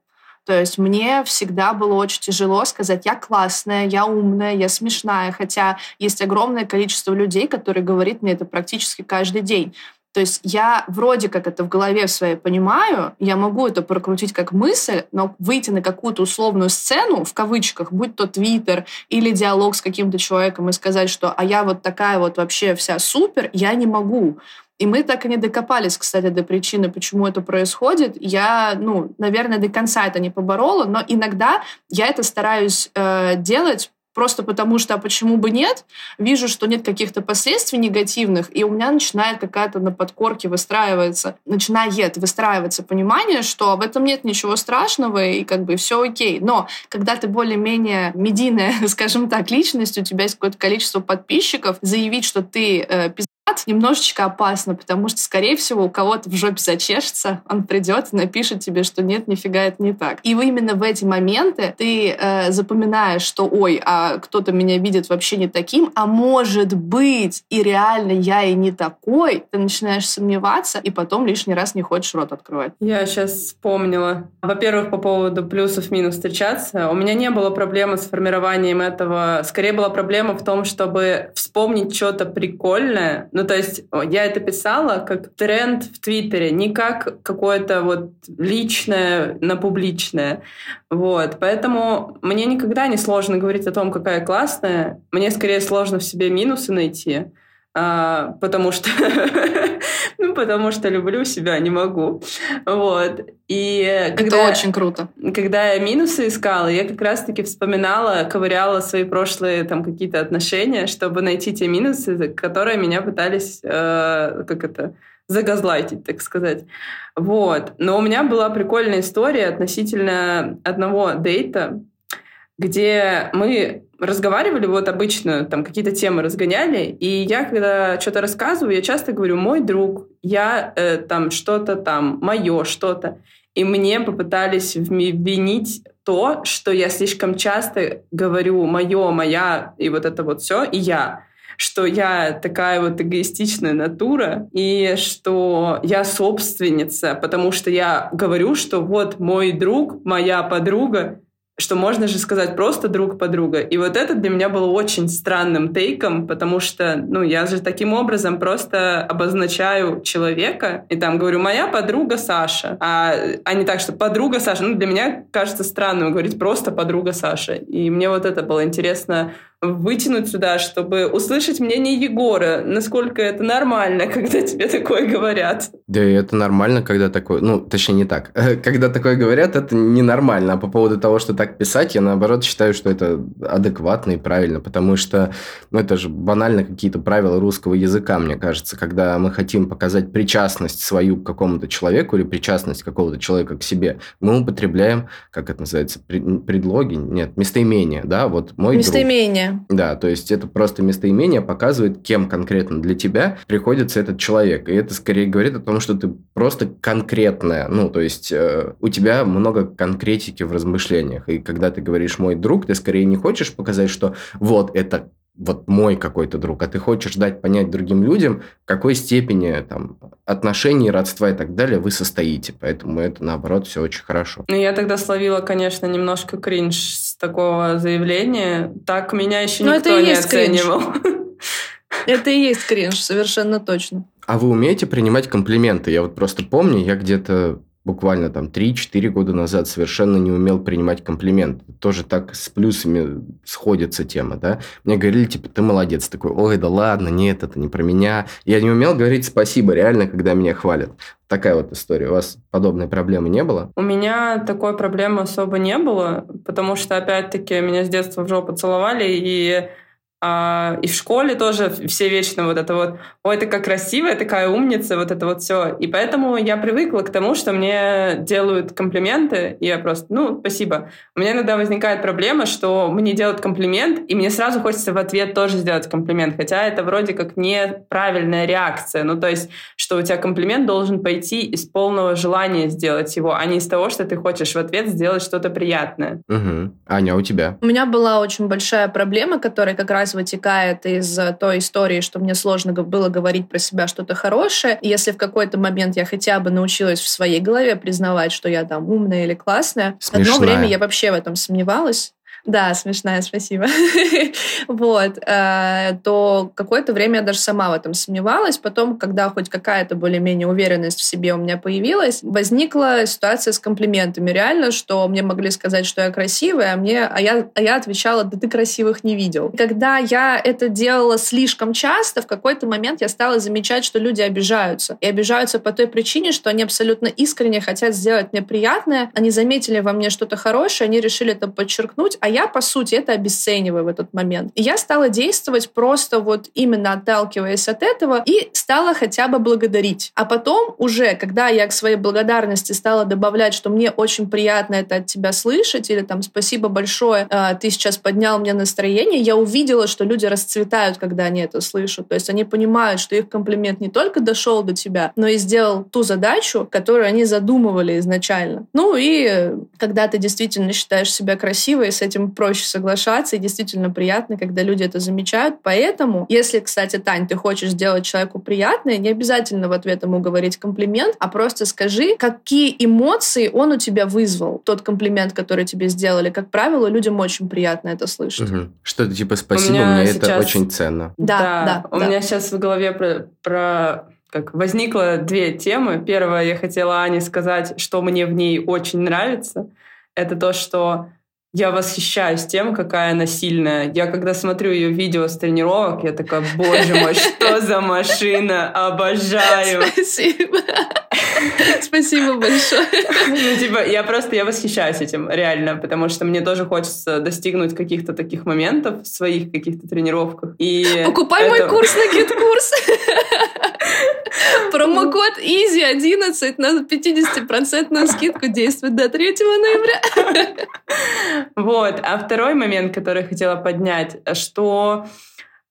То есть мне всегда было очень тяжело сказать, я классная, я умная, я смешная, хотя есть огромное количество людей, которые говорят мне это практически каждый день. То есть я вроде как это в голове своей понимаю, я могу это прокрутить как мысль, но выйти на какую-то условную сцену, в кавычках, будь то твиттер или диалог с каким-то человеком и сказать, что «а я вот такая вот вообще вся супер», я не могу. И мы так и не докопались, кстати, до причины, почему это происходит. Я, ну, наверное, до конца это не поборола, но иногда я это стараюсь э, делать просто потому что, а почему бы нет, вижу, что нет каких-то последствий негативных, и у меня начинает какая-то на подкорке выстраиваться, начинает выстраиваться понимание, что в этом нет ничего страшного, и как бы все окей. Но когда ты более-менее медийная, скажем так, личность, у тебя есть какое-то количество подписчиков, заявить, что ты э, немножечко опасно, потому что, скорее всего, у кого-то в жопе зачешется, он придет и напишет тебе, что нет, нифига это не так. И именно в эти моменты ты э, запоминаешь, что ой, а кто-то меня видит вообще не таким, а может быть и реально я и не такой, ты начинаешь сомневаться, и потом лишний раз не хочешь рот открывать. Я сейчас вспомнила. Во-первых, по поводу плюсов-минус встречаться. У меня не было проблемы с формированием этого. Скорее была проблема в том, чтобы вспомнить что-то прикольное, ну, то есть я это писала как тренд в Твиттере, не как какое-то вот личное на публичное. Вот. Поэтому мне никогда не сложно говорить о том, какая классная. Мне скорее сложно в себе минусы найти. А, потому что ну потому что люблю себя не могу вот и когда это очень круто когда я минусы искала я как раз таки вспоминала ковыряла свои прошлые там какие-то отношения чтобы найти те минусы которые меня пытались э, как это загазлайтить, так сказать. Вот. Но у меня была прикольная история относительно одного дейта, где мы разговаривали, вот обычно там какие-то темы разгоняли, и я, когда что-то рассказываю, я часто говорю «мой друг», «я э, там что-то там», «моё что-то». И мне попытались винить то, что я слишком часто говорю «моё», «моя» и вот это вот все, и «я» что я такая вот эгоистичная натура, и что я собственница, потому что я говорю, что вот мой друг, моя подруга, что можно же сказать просто друг подруга. И вот это для меня было очень странным тейком, потому что, ну, я же таким образом просто обозначаю человека, и там говорю, моя подруга Саша, а, а не так, что подруга Саша. Ну, для меня кажется странным говорить просто подруга Саша. И мне вот это было интересно вытянуть сюда, чтобы услышать мнение Егора, насколько это нормально, когда тебе такое говорят. Да, и это нормально, когда такое... Ну, точнее, не так. Когда такое говорят, это ненормально. А по поводу того, что так писать, я, наоборот, считаю, что это адекватно и правильно, потому что, ну, это же банально какие-то правила русского языка, мне кажется, когда мы хотим показать причастность свою к какому-то человеку или причастность какого-то человека к себе, мы употребляем, как это называется, предлоги? Нет, местоимение, да, вот мой Местоимение. Да, то есть это просто местоимение показывает, кем конкретно для тебя приходится этот человек. И это скорее говорит о том, что ты просто конкретная. Ну, то есть э, у тебя много конкретики в размышлениях. И когда ты говоришь «мой друг», ты скорее не хочешь показать, что вот это вот мой какой-то друг, а ты хочешь дать понять другим людям, в какой степени там, отношений, родства и так далее вы состоите. Поэтому это, наоборот, все очень хорошо. Ну, я тогда словила, конечно, немножко кринж с такого заявления. Так меня еще Но никто не оценивал. Это и есть кринж, совершенно точно. А вы умеете принимать комплименты? Я вот просто помню, я где-то буквально там 3-4 года назад совершенно не умел принимать комплимент. Тоже так с плюсами сходится тема, да. Мне говорили, типа, ты молодец. Такой, ой, да ладно, нет, это не про меня. Я не умел говорить спасибо реально, когда меня хвалят. Такая вот история. У вас подобной проблемы не было? У меня такой проблемы особо не было, потому что, опять-таки, меня с детства в жопу целовали, и а, и в школе тоже все вечно вот это вот, ой, ты как красивая, такая умница, вот это вот все. И поэтому я привыкла к тому, что мне делают комплименты, и я просто, ну, спасибо. У меня иногда возникает проблема, что мне делают комплимент, и мне сразу хочется в ответ тоже сделать комплимент, хотя это вроде как неправильная реакция. Ну, то есть, что у тебя комплимент должен пойти из полного желания сделать его, а не из того, что ты хочешь в ответ сделать что-то приятное. Угу. Аня, а у тебя? У меня была очень большая проблема, которая как раз вытекает из той истории, что мне сложно было говорить про себя что-то хорошее. И если в какой-то момент я хотя бы научилась в своей голове признавать, что я там умная или классная, Смешная. одно время я вообще в этом сомневалась. Да, смешная, спасибо. вот. Э, то какое-то время я даже сама в этом сомневалась. Потом, когда хоть какая-то более-менее уверенность в себе у меня появилась, возникла ситуация с комплиментами. Реально, что мне могли сказать, что я красивая, а, мне, а, я, а я отвечала, да ты красивых не видел. Когда я это делала слишком часто, в какой-то момент я стала замечать, что люди обижаются. И обижаются по той причине, что они абсолютно искренне хотят сделать мне приятное. Они заметили во мне что-то хорошее, они решили это подчеркнуть, а я, по сути, это обесцениваю в этот момент. И я стала действовать просто вот именно отталкиваясь от этого и стала хотя бы благодарить. А потом уже, когда я к своей благодарности стала добавлять, что мне очень приятно это от тебя слышать, или там спасибо большое, а, ты сейчас поднял мне настроение, я увидела, что люди расцветают, когда они это слышат. То есть они понимают, что их комплимент не только дошел до тебя, но и сделал ту задачу, которую они задумывали изначально. Ну и когда ты действительно считаешь себя красивой, с этим этим проще соглашаться, и действительно приятно, когда люди это замечают. Поэтому, если, кстати, Тань, ты хочешь сделать человеку приятное, не обязательно в ответ ему говорить комплимент, а просто скажи, какие эмоции он у тебя вызвал, тот комплимент, который тебе сделали. Как правило, людям очень приятно это слышать. Угу. Что-то типа «спасибо, мне сейчас... это очень ценно». Да, да. да у да. меня сейчас в голове про, про как возникло две темы. Первое, я хотела Ане сказать, что мне в ней очень нравится. Это то, что я восхищаюсь тем, какая она сильная. Я когда смотрю ее видео с тренировок, я такая, боже мой, что за машина, обожаю. Спасибо. Спасибо большое. Ну, типа, я просто, я восхищаюсь этим, реально, потому что мне тоже хочется достигнуть каких-то таких моментов в своих каких-то тренировках. И Покупай это... мой курс на GetCourse. Промокод EASY11 на 50% скидку действует до 3 ноября. Вот. А второй момент, который я хотела поднять, что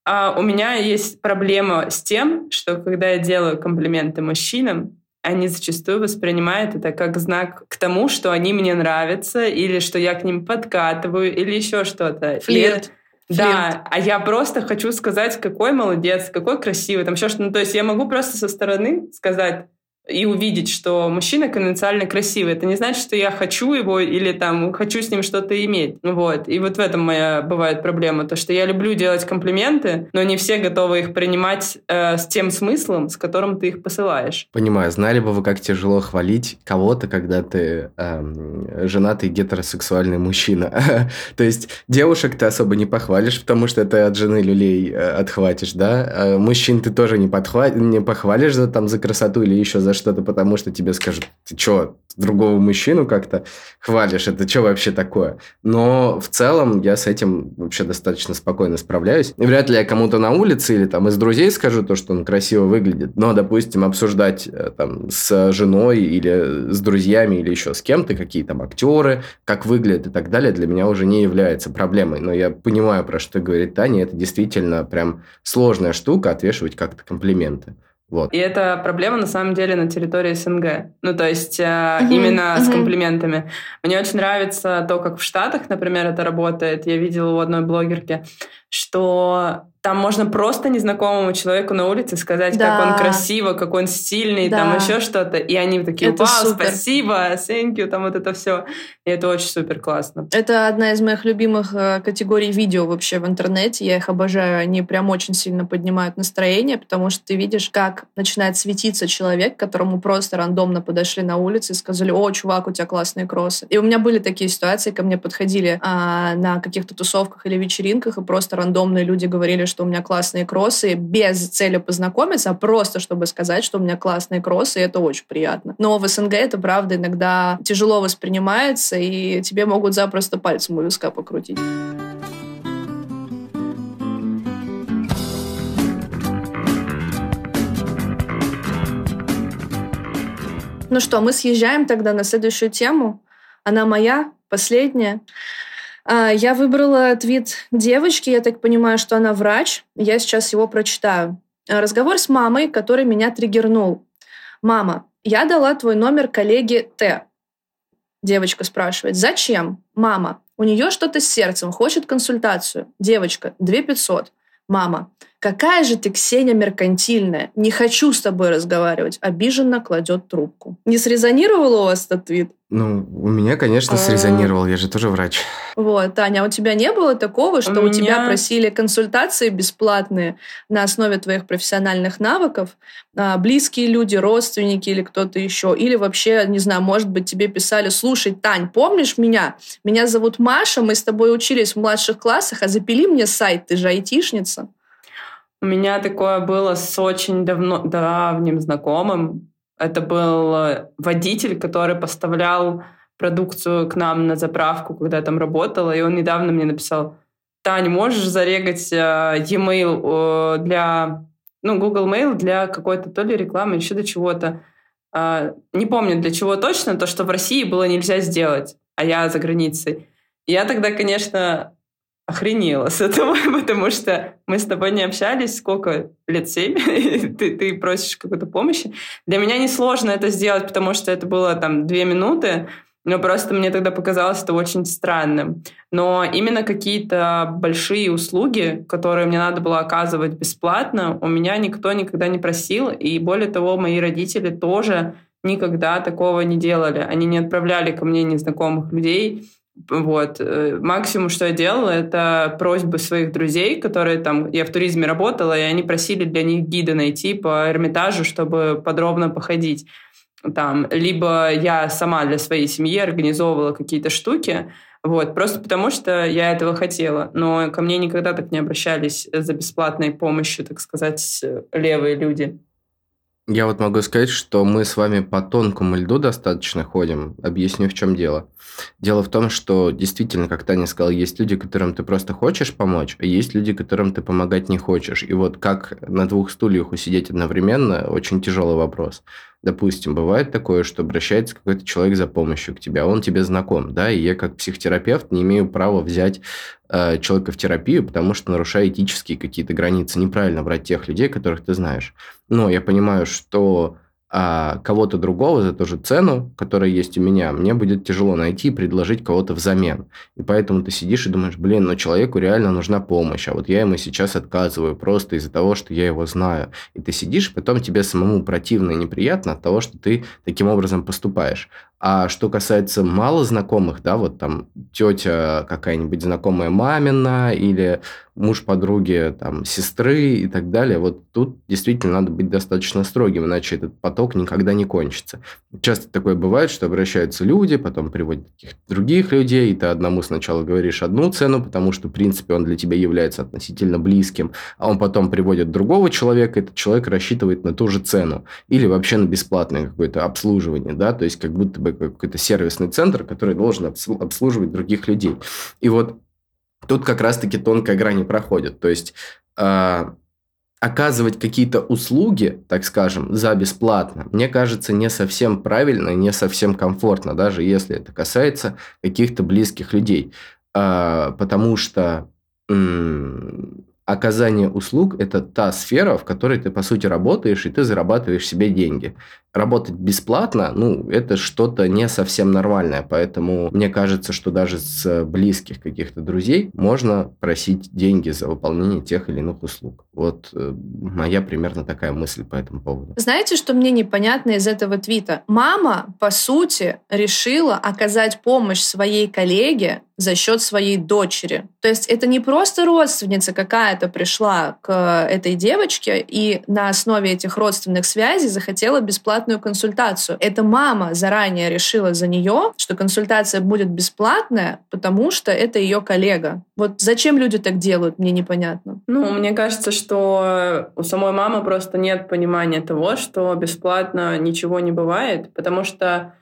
а, у меня есть проблема с тем, что когда я делаю комплименты мужчинам, они зачастую воспринимают это как знак к тому, что они мне нравятся, или что я к ним подкатываю, или еще что-то. Флирт. И, да, а я просто хочу сказать, какой молодец, какой красивый, там еще что-то. Ну, то есть я могу просто со стороны сказать, и увидеть, что мужчина конвенциально красивый. Это не значит, что я хочу его или там хочу с ним что-то иметь. Вот. И вот в этом моя бывает проблема. То, что я люблю делать комплименты, но не все готовы их принимать э, с тем смыслом, с которым ты их посылаешь. Понимаю. Знали бы вы, как тяжело хвалить кого-то, когда ты э, женатый гетеросексуальный мужчина. То есть девушек ты особо не похвалишь, потому что ты от жены люлей э, отхватишь, да? А мужчин ты тоже не, подхва... не похвалишь за, там, за красоту или еще за что-то, потому что тебе скажут, ты что, другого мужчину как-то хвалишь, это что вообще такое? Но в целом я с этим вообще достаточно спокойно справляюсь. И вряд ли я кому-то на улице или там из друзей скажу то, что он красиво выглядит, но, допустим, обсуждать э, там с женой или с друзьями или еще с кем-то, какие там актеры, как выглядят и так далее, для меня уже не является проблемой. Но я понимаю, про что говорит Таня, это действительно прям сложная штука отвешивать как-то комплименты. Вот. И это проблема на самом деле на территории СНГ. Ну, то есть э, угу, именно угу. с комплиментами. Мне очень нравится то, как в Штатах, например, это работает. Я видела у одной блогерки, что там можно просто незнакомому человеку на улице сказать, да. как он красиво, как он стильный, да. там еще что-то, и они такие, это вау, супер. спасибо, thank you, там вот это все. И это очень супер классно. Это одна из моих любимых э, категорий видео вообще в интернете. Я их обожаю. Они прям очень сильно поднимают настроение, потому что ты видишь, как начинает светиться человек, которому просто рандомно подошли на улице и сказали, о, чувак, у тебя классные кроссы. И у меня были такие ситуации, ко мне подходили а, на каких-то тусовках или вечеринках, и просто рандомные люди говорили, что у меня классные кроссы, без цели познакомиться, а просто чтобы сказать, что у меня классные кроссы, и это очень приятно. Но в СНГ это, правда, иногда тяжело воспринимается, и тебе могут запросто пальцем у виска покрутить. Ну что, мы съезжаем тогда на следующую тему. Она моя, последняя. А, я выбрала твит девочки, я так понимаю, что она врач. Я сейчас его прочитаю. А, разговор с мамой, который меня триггернул. «Мама, я дала твой номер коллеге Т». Девочка спрашивает, «Зачем?» «Мама, у нее что-то с сердцем, хочет консультацию». Девочка, 2 500. «Мама, какая же ты, Ксения, меркантильная. Не хочу с тобой разговаривать». Обиженно кладет трубку. Не срезонировал у вас этот твит? Ну, у меня, конечно, а. срезонировал, я же тоже врач. Вот, Таня, а у тебя не было такого, что у, у меня... тебя просили консультации бесплатные на основе твоих профессиональных навыков, а, близкие люди, родственники или кто-то еще, или вообще, не знаю, может быть, тебе писали, слушай, Тань, помнишь меня? Меня зовут Маша, мы с тобой учились в младших классах, а запили мне сайт, ты же айтишница. У меня такое было с очень давно, давним знакомым, это был э, водитель, который поставлял продукцию к нам на заправку, когда я там работала, и он недавно мне написал, Тань, можешь зарегать э, e-mail э, для, ну, Google Mail для какой-то то ли рекламы, еще до чего-то. Э, не помню для чего точно, то, что в России было нельзя сделать, а я за границей. я тогда, конечно, охренела с этого, потому что мы с тобой не общались сколько? Лет семь? ты, ты просишь какой-то помощи. Для меня несложно это сделать, потому что это было там две минуты, но просто мне тогда показалось это очень странным. Но именно какие-то большие услуги, которые мне надо было оказывать бесплатно, у меня никто никогда не просил. И более того, мои родители тоже никогда такого не делали. Они не отправляли ко мне незнакомых людей вот. Э, максимум, что я делала, это просьбы своих друзей, которые там... Я в туризме работала, и они просили для них гида найти по Эрмитажу, чтобы подробно походить. Там. Либо я сама для своей семьи организовывала какие-то штуки, вот, просто потому что я этого хотела. Но ко мне никогда так не обращались за бесплатной помощью, так сказать, левые люди. Я вот могу сказать, что мы с вами по тонкому льду достаточно ходим. Объясню, в чем дело. Дело в том, что действительно, как Таня сказала, есть люди, которым ты просто хочешь помочь, а есть люди, которым ты помогать не хочешь. И вот как на двух стульях усидеть одновременно, очень тяжелый вопрос. Допустим, бывает такое, что обращается какой-то человек за помощью к тебе, а он тебе знаком, да, и я как психотерапевт не имею права взять э, человека в терапию, потому что нарушаю этические какие-то границы. Неправильно брать тех людей, которых ты знаешь. Но я понимаю, что а кого-то другого за ту же цену, которая есть у меня, мне будет тяжело найти и предложить кого-то взамен. И поэтому ты сидишь и думаешь, блин, но человеку реально нужна помощь, а вот я ему сейчас отказываю просто из-за того, что я его знаю. И ты сидишь, потом тебе самому противно и неприятно от того, что ты таким образом поступаешь. А что касается мало знакомых, да, вот там тетя какая-нибудь знакомая мамина или муж подруги, там, сестры и так далее, вот тут действительно надо быть достаточно строгим, иначе этот поток никогда не кончится. Часто такое бывает, что обращаются люди, потом приводят каких-то других людей, и ты одному сначала говоришь одну цену, потому что, в принципе, он для тебя является относительно близким, а он потом приводит другого человека, этот человек рассчитывает на ту же цену или вообще на бесплатное какое-то обслуживание, да, то есть как будто бы какой-то сервисный центр, который должен обслуживать других людей. И вот тут как раз-таки тонкая грань проходит. То есть э, оказывать какие-то услуги, так скажем, за бесплатно, мне кажется, не совсем правильно, не совсем комфортно, даже если это касается каких-то близких людей. Э, потому что оказание услуг – это та сфера, в которой ты, по сути, работаешь, и ты зарабатываешь себе деньги. Работать бесплатно, ну, это что-то не совсем нормальное, поэтому мне кажется, что даже с близких каких-то друзей можно просить деньги за выполнение тех или иных услуг. Вот э, моя примерно такая мысль по этому поводу. Знаете, что мне непонятно из этого твита? Мама, по сути, решила оказать помощь своей коллеге за счет своей дочери. То есть это не просто родственница какая-то пришла к этой девочке и на основе этих родственных связей захотела бесплатную консультацию. Это мама заранее решила за нее, что консультация будет бесплатная, потому что это ее коллега. Вот зачем люди так делают, мне непонятно. Ну, мне кажется, что у самой мамы просто нет понимания того, что бесплатно ничего не бывает, потому что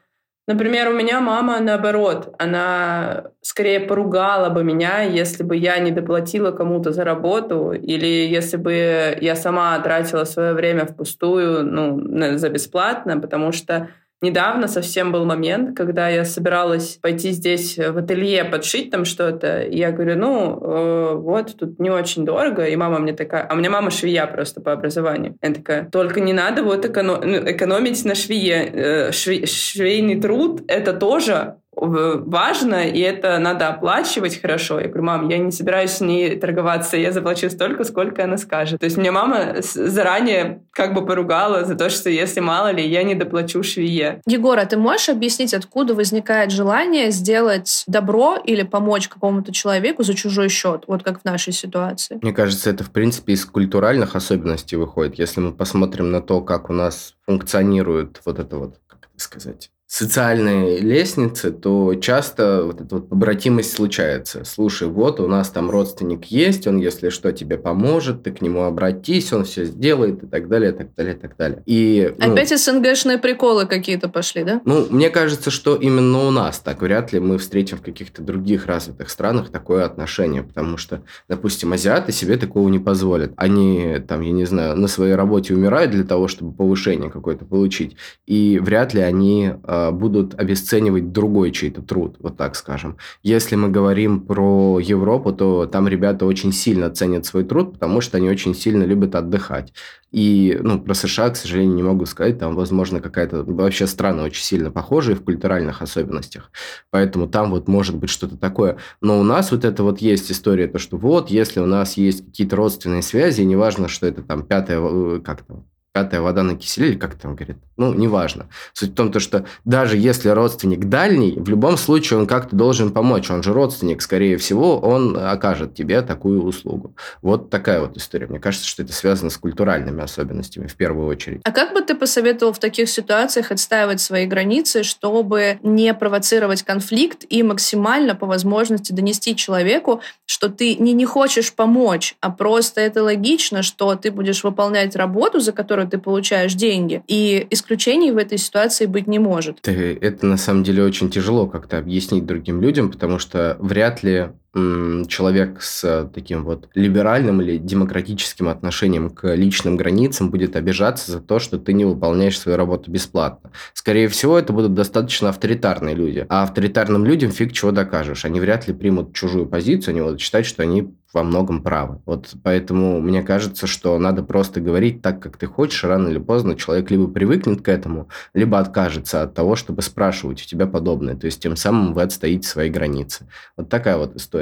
Например, у меня мама наоборот, она скорее поругала бы меня, если бы я не доплатила кому-то за работу, или если бы я сама тратила свое время впустую, ну, за бесплатно, потому что Недавно совсем был момент, когда я собиралась пойти здесь в ателье подшить там что-то. И я говорю, ну, э, вот, тут не очень дорого. И мама мне такая... А у меня мама швея просто по образованию. Она такая, только не надо вот эконом... ну, экономить на швее. Э, шве... Швейный труд — это тоже важно, и это надо оплачивать хорошо. Я говорю, мам, я не собираюсь с ней торговаться, я заплачу столько, сколько она скажет. То есть мне мама заранее как бы поругала за то, что если мало ли, я не доплачу швее. Егор, а ты можешь объяснить, откуда возникает желание сделать добро или помочь какому-то человеку за чужой счет, вот как в нашей ситуации? Мне кажется, это в принципе из культуральных особенностей выходит. Если мы посмотрим на то, как у нас функционирует вот это вот, как это сказать, социальной лестнице, то часто вот эта вот побратимость случается. Слушай, вот у нас там родственник есть, он, если что, тебе поможет, ты к нему обратись, он все сделает и так далее, и так далее, и так далее. И, ну, Опять СНГшные приколы какие-то пошли, да? Ну, мне кажется, что именно у нас так. Вряд ли мы встретим в каких-то других развитых странах такое отношение, потому что, допустим, азиаты себе такого не позволят. Они, там, я не знаю, на своей работе умирают для того, чтобы повышение какое-то получить, и вряд ли они Э, будут обесценивать другой чей-то труд, вот так скажем. Если мы говорим про Европу, то там ребята очень сильно ценят свой труд, потому что они очень сильно любят отдыхать. И, ну, про США, к сожалению, не могу сказать. Там, возможно, какая-то... Вообще страны очень сильно похожие в культуральных особенностях. Поэтому там вот может быть что-то такое. Но у нас вот это вот есть история, то, что вот, если у нас есть какие-то родственные связи, неважно, что это там пятая, э, как там, пятая вода на киселе, или как там говорит, ну, неважно. Суть в том, то, что даже если родственник дальний, в любом случае он как-то должен помочь. Он же родственник, скорее всего, он окажет тебе такую услугу. Вот такая вот история. Мне кажется, что это связано с культуральными особенностями в первую очередь. А как бы ты посоветовал в таких ситуациях отстаивать свои границы, чтобы не провоцировать конфликт и максимально по возможности донести человеку, что ты не не хочешь помочь, а просто это логично, что ты будешь выполнять работу, за которую ты получаешь деньги. И исключений в этой ситуации быть не может. Это на самом деле очень тяжело как-то объяснить другим людям, потому что вряд ли человек с таким вот либеральным или демократическим отношением к личным границам будет обижаться за то, что ты не выполняешь свою работу бесплатно. Скорее всего, это будут достаточно авторитарные люди. А авторитарным людям фиг чего докажешь. Они вряд ли примут чужую позицию, они будут считать, что они во многом правы. Вот поэтому мне кажется, что надо просто говорить так, как ты хочешь, рано или поздно человек либо привыкнет к этому, либо откажется от того, чтобы спрашивать у тебя подобное. То есть тем самым вы отстоите свои границы. Вот такая вот история.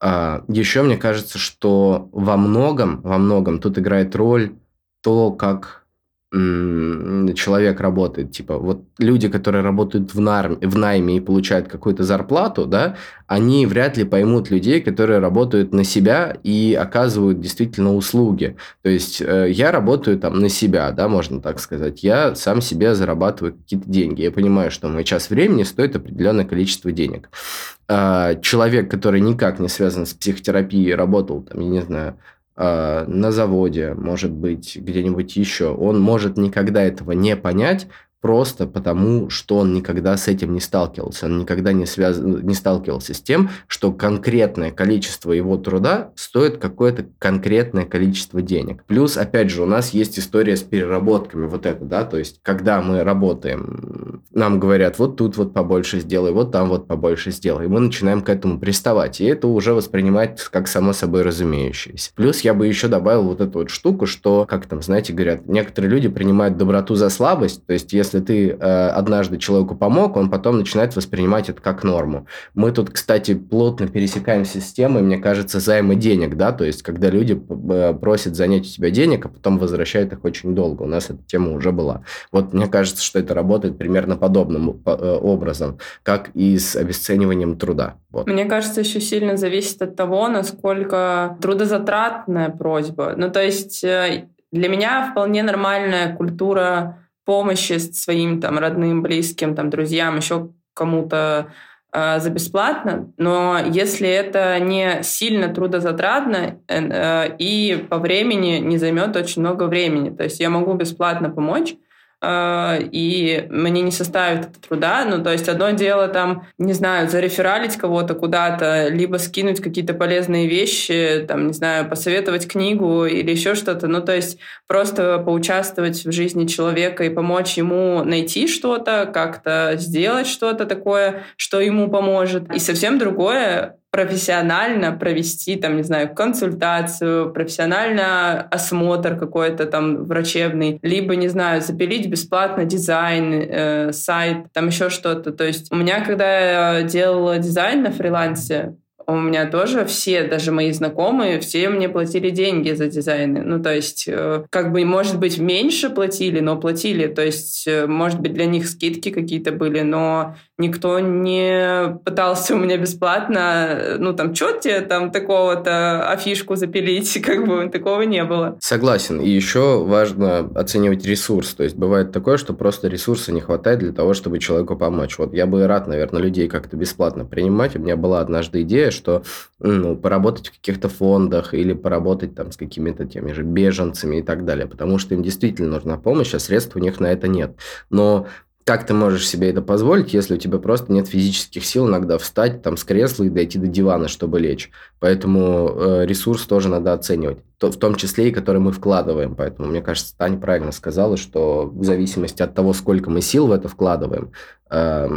А, еще мне кажется, что во многом, во многом тут играет роль то, как человек работает, типа, вот люди, которые работают в, нарм, в найме и получают какую-то зарплату, да, они вряд ли поймут людей, которые работают на себя и оказывают действительно услуги. То есть э, я работаю там на себя, да, можно так сказать. Я сам себе зарабатываю какие-то деньги. Я понимаю, что мой час времени стоит определенное количество денег. Э, человек, который никак не связан с психотерапией, работал там, я не знаю, на заводе, может быть, где-нибудь еще, он может никогда этого не понять, просто потому, что он никогда с этим не сталкивался. Он никогда не, связ... не сталкивался с тем, что конкретное количество его труда стоит какое-то конкретное количество денег. Плюс, опять же, у нас есть история с переработками. Вот это, да, то есть, когда мы работаем, нам говорят, вот тут вот побольше сделай, вот там вот побольше сделай. И мы начинаем к этому приставать. И это уже воспринимать как само собой разумеющееся. Плюс я бы еще добавил вот эту вот штуку, что, как там, знаете, говорят, некоторые люди принимают доброту за слабость. То есть, если ты э, однажды человеку помог, он потом начинает воспринимать это как норму. Мы тут, кстати, плотно пересекаемся с темой, мне кажется, займа денег, да, то есть, когда люди просят занять у тебя денег, а потом возвращают их очень долго. У нас эта тема уже была. Вот мне кажется, что это работает примерно подобным э, образом, как и с обесцениванием труда. Вот. Мне кажется, еще сильно зависит от того, насколько трудозатратная просьба. Ну, то есть э, для меня вполне нормальная культура помощи своим там родным, близким, там друзьям, еще кому-то э, за бесплатно, но если это не сильно трудозатратно э, э, и по времени не займет очень много времени, то есть я могу бесплатно помочь, и мне не составит это труда. Ну, то есть одно дело там, не знаю, зарефералить кого-то куда-то, либо скинуть какие-то полезные вещи, там, не знаю, посоветовать книгу или еще что-то. Ну, то есть просто поучаствовать в жизни человека и помочь ему найти что-то, как-то сделать что-то такое, что ему поможет. И совсем другое профессионально провести, там, не знаю, консультацию, профессионально осмотр какой-то там врачебный, либо, не знаю, запилить бесплатно дизайн, э, сайт, там еще что-то. То есть у меня, когда я делала дизайн на фрилансе, у меня тоже все, даже мои знакомые, все мне платили деньги за дизайны. Ну, то есть, э, как бы, может быть, меньше платили, но платили. То есть, э, может быть, для них скидки какие-то были, но никто не пытался у меня бесплатно, э, ну, там, что тебе там такого-то афишку запилить, как бы, такого не было. Согласен. И еще важно оценивать ресурс. То есть, бывает такое, что просто ресурса не хватает для того, чтобы человеку помочь. Вот я бы рад, наверное, людей как-то бесплатно принимать. У меня была однажды идея, что ну, поработать в каких-то фондах или поработать там с какими-то теми же беженцами и так далее, потому что им действительно нужна помощь, а средств у них на это нет. Но как ты можешь себе это позволить, если у тебя просто нет физических сил иногда встать там с кресла и дойти до дивана, чтобы лечь? Поэтому э, ресурс тоже надо оценивать, то, в том числе и который мы вкладываем. Поэтому, мне кажется, Таня правильно сказала, что в зависимости от того, сколько мы сил в это вкладываем, э,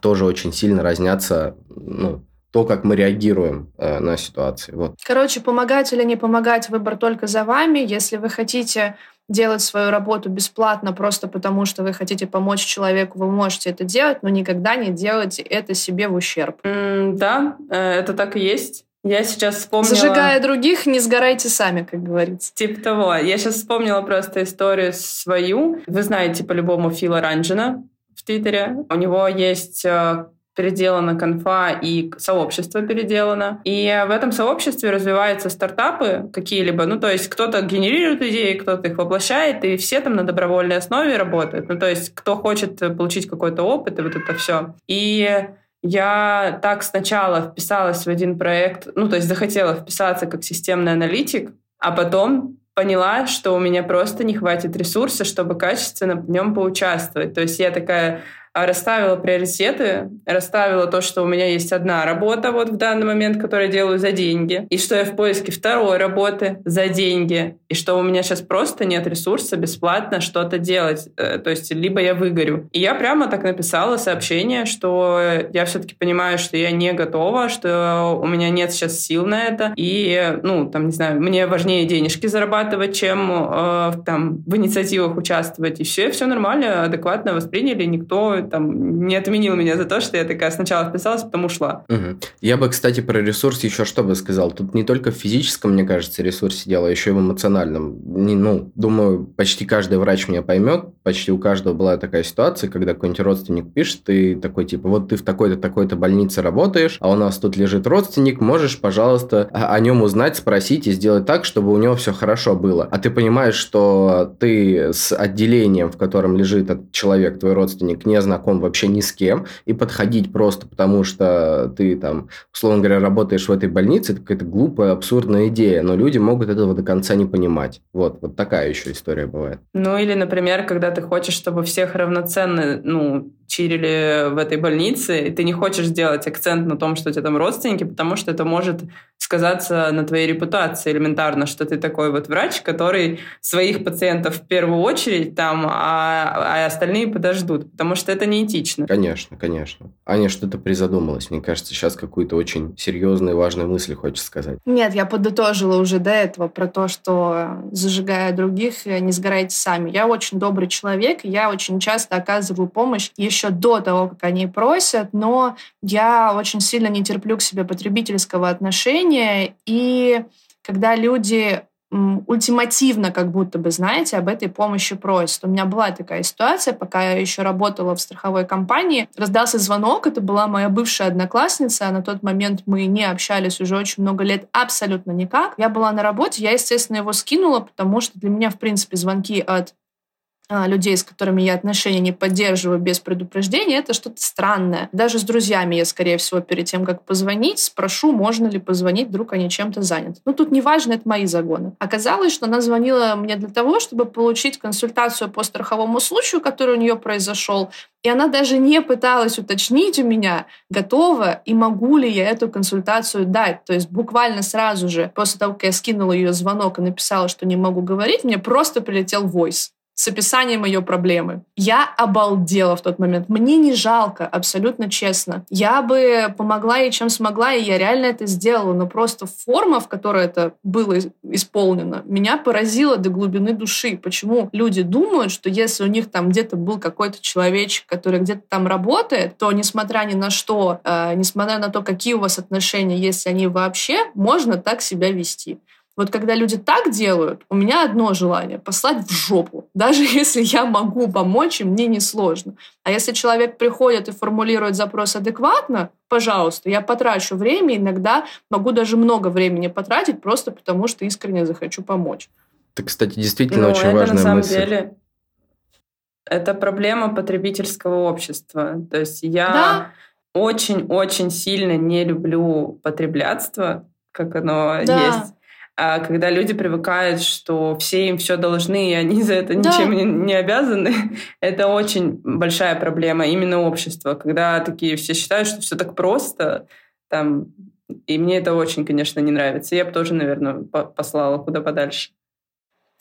тоже очень сильно разнятся ну, то, как мы реагируем э, на ситуации. Вот. Короче, помогать или не помогать, выбор только за вами. Если вы хотите делать свою работу бесплатно просто потому, что вы хотите помочь человеку, вы можете это делать, но никогда не делайте это себе в ущерб. Mm, да, э, это так и есть. Я сейчас вспомнила... Зажигая других, не сгорайте сами, как говорится. Типа того. Я сейчас вспомнила просто историю свою. Вы знаете по-любому Фила Ранджина в Твиттере. У него есть э, переделана конфа и сообщество переделано. И в этом сообществе развиваются стартапы какие-либо. Ну, то есть кто-то генерирует идеи, кто-то их воплощает, и все там на добровольной основе работают. Ну, то есть кто хочет получить какой-то опыт, и вот это все. И я так сначала вписалась в один проект, ну, то есть захотела вписаться как системный аналитик, а потом поняла, что у меня просто не хватит ресурса, чтобы качественно в нем поучаствовать. То есть я такая расставила приоритеты, расставила то, что у меня есть одна работа вот в данный момент, которую я делаю за деньги, и что я в поиске второй работы за деньги, и что у меня сейчас просто нет ресурса бесплатно что-то делать. Э, то есть либо я выгорю. И я прямо так написала сообщение, что я все-таки понимаю, что я не готова, что у меня нет сейчас сил на это, и, ну, там, не знаю, мне важнее денежки зарабатывать, чем э, там в инициативах участвовать. И все, все нормально, адекватно восприняли, никто там не отменил меня за то, что я такая сначала вписалась, потом ушла. Угу. Я бы, кстати, про ресурс еще что бы сказал. Тут не только в физическом, мне кажется, ресурсе дело, а еще и в эмоциональном. Не, ну, думаю, почти каждый врач меня поймет. Почти у каждого была такая ситуация, когда какой-нибудь родственник пишет, ты такой, типа, вот ты в такой-то, такой-то больнице работаешь, а у нас тут лежит родственник, можешь, пожалуйста, о нем узнать, спросить и сделать так, чтобы у него все хорошо было. А ты понимаешь, что ты с отделением, в котором лежит этот человек, твой родственник, не знаком, знаком вообще ни с кем, и подходить просто потому, что ты там, условно говоря, работаешь в этой больнице, это какая-то глупая, абсурдная идея, но люди могут этого до конца не понимать. Вот, вот такая еще история бывает. Ну или, например, когда ты хочешь, чтобы всех равноценно, ну, чирили в этой больнице, и ты не хочешь сделать акцент на том, что у тебя там родственники, потому что это может сказаться на твоей репутации элементарно, что ты такой вот врач, который своих пациентов в первую очередь там, а, а остальные подождут, потому что это неэтично. Конечно, конечно. Аня что-то призадумалась. Мне кажется, сейчас какую-то очень серьезную и важную мысль хочешь сказать. Нет, я подытожила уже до этого про то, что зажигая других, не сгорайте сами. Я очень добрый человек, я очень часто оказываю помощь еще до того, как они просят, но я очень сильно не терплю к себе потребительского отношения, и когда люди ультимативно, как будто бы, знаете, об этой помощи просят. У меня была такая ситуация, пока я еще работала в страховой компании. Раздался звонок, это была моя бывшая одноклассница, а на тот момент мы не общались уже очень много лет абсолютно никак. Я была на работе, я, естественно, его скинула, потому что для меня, в принципе, звонки от людей, с которыми я отношения не поддерживаю без предупреждения, это что-то странное. Даже с друзьями я, скорее всего, перед тем, как позвонить, спрошу, можно ли позвонить, вдруг они чем-то заняты. Ну, тут неважно, это мои загоны. Оказалось, что она звонила мне для того, чтобы получить консультацию по страховому случаю, который у нее произошел, и она даже не пыталась уточнить у меня, готова и могу ли я эту консультацию дать. То есть буквально сразу же, после того, как я скинула ее звонок и написала, что не могу говорить, мне просто прилетел войс с описанием ее проблемы. Я обалдела в тот момент. Мне не жалко, абсолютно честно. Я бы помогла ей, чем смогла, и я реально это сделала. Но просто форма, в которой это было исполнено, меня поразила до глубины души. Почему люди думают, что если у них там где-то был какой-то человечек, который где-то там работает, то несмотря ни на что, э, несмотря на то, какие у вас отношения, если они вообще, можно так себя вести. Вот когда люди так делают, у меня одно желание — послать в жопу. Даже если я могу помочь, и мне несложно. А если человек приходит и формулирует запрос адекватно, пожалуйста, я потрачу время, иногда могу даже много времени потратить, просто потому что искренне захочу помочь. Это, кстати, действительно ну, очень это важная на самом мысль. Деле, это проблема потребительского общества. То есть я очень-очень сильно не люблю потреблятство, как оно да. есть когда люди привыкают, что все им все должны, и они за это да. ничем не, не обязаны, это очень большая проблема именно общества, когда такие все считают, что все так просто, там, и мне это очень, конечно, не нравится. Я бы тоже, наверное, послала куда подальше.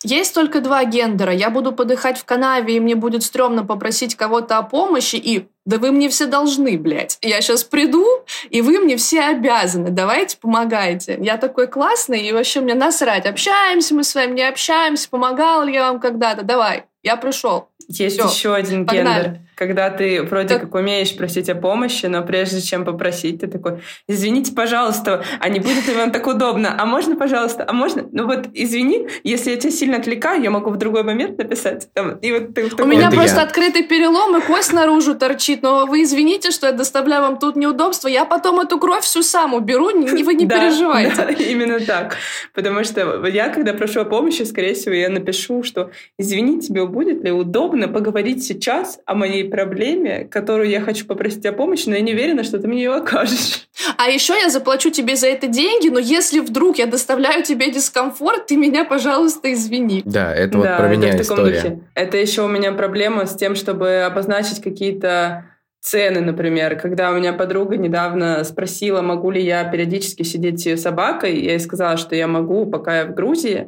Есть только два гендера. Я буду подыхать в канаве, и мне будет стрёмно попросить кого-то о помощи, и да вы мне все должны, блядь. Я сейчас приду, и вы мне все обязаны. Давайте помогайте. Я такой классный, и вообще мне насрать. Общаемся мы с вами, не общаемся, помогал ли я вам когда-то. Давай, я пришел. Есть Всё, еще один погнали. гендер, когда ты вроде как... как умеешь просить о помощи, но прежде чем попросить, ты такой, извините, пожалуйста, а не будет ли вам так удобно? А можно, пожалуйста? А можно? Ну вот, извини, если я тебя сильно отвлекаю, я могу в другой момент написать. И вот ты У меня просто я. открытый перелом, и кость наружу торчит, но вы извините, что я доставляю вам тут неудобства, я потом эту кровь всю сам уберу, вы не переживайте. Да, именно так. Потому что я, когда прошу о помощи, скорее всего, я напишу, что извини, тебе будет ли удобно поговорить сейчас о моей проблеме, которую я хочу попросить о помощи, но я не уверена, что ты мне ее окажешь. А еще я заплачу тебе за это деньги, но если вдруг я доставляю тебе дискомфорт, ты меня, пожалуйста, извини. Да, это вот да, про меня это история. Духе. Это еще у меня проблема с тем, чтобы обозначить какие-то цены, например. Когда у меня подруга недавно спросила, могу ли я периодически сидеть с ее собакой, я ей сказала, что я могу, пока я в Грузии.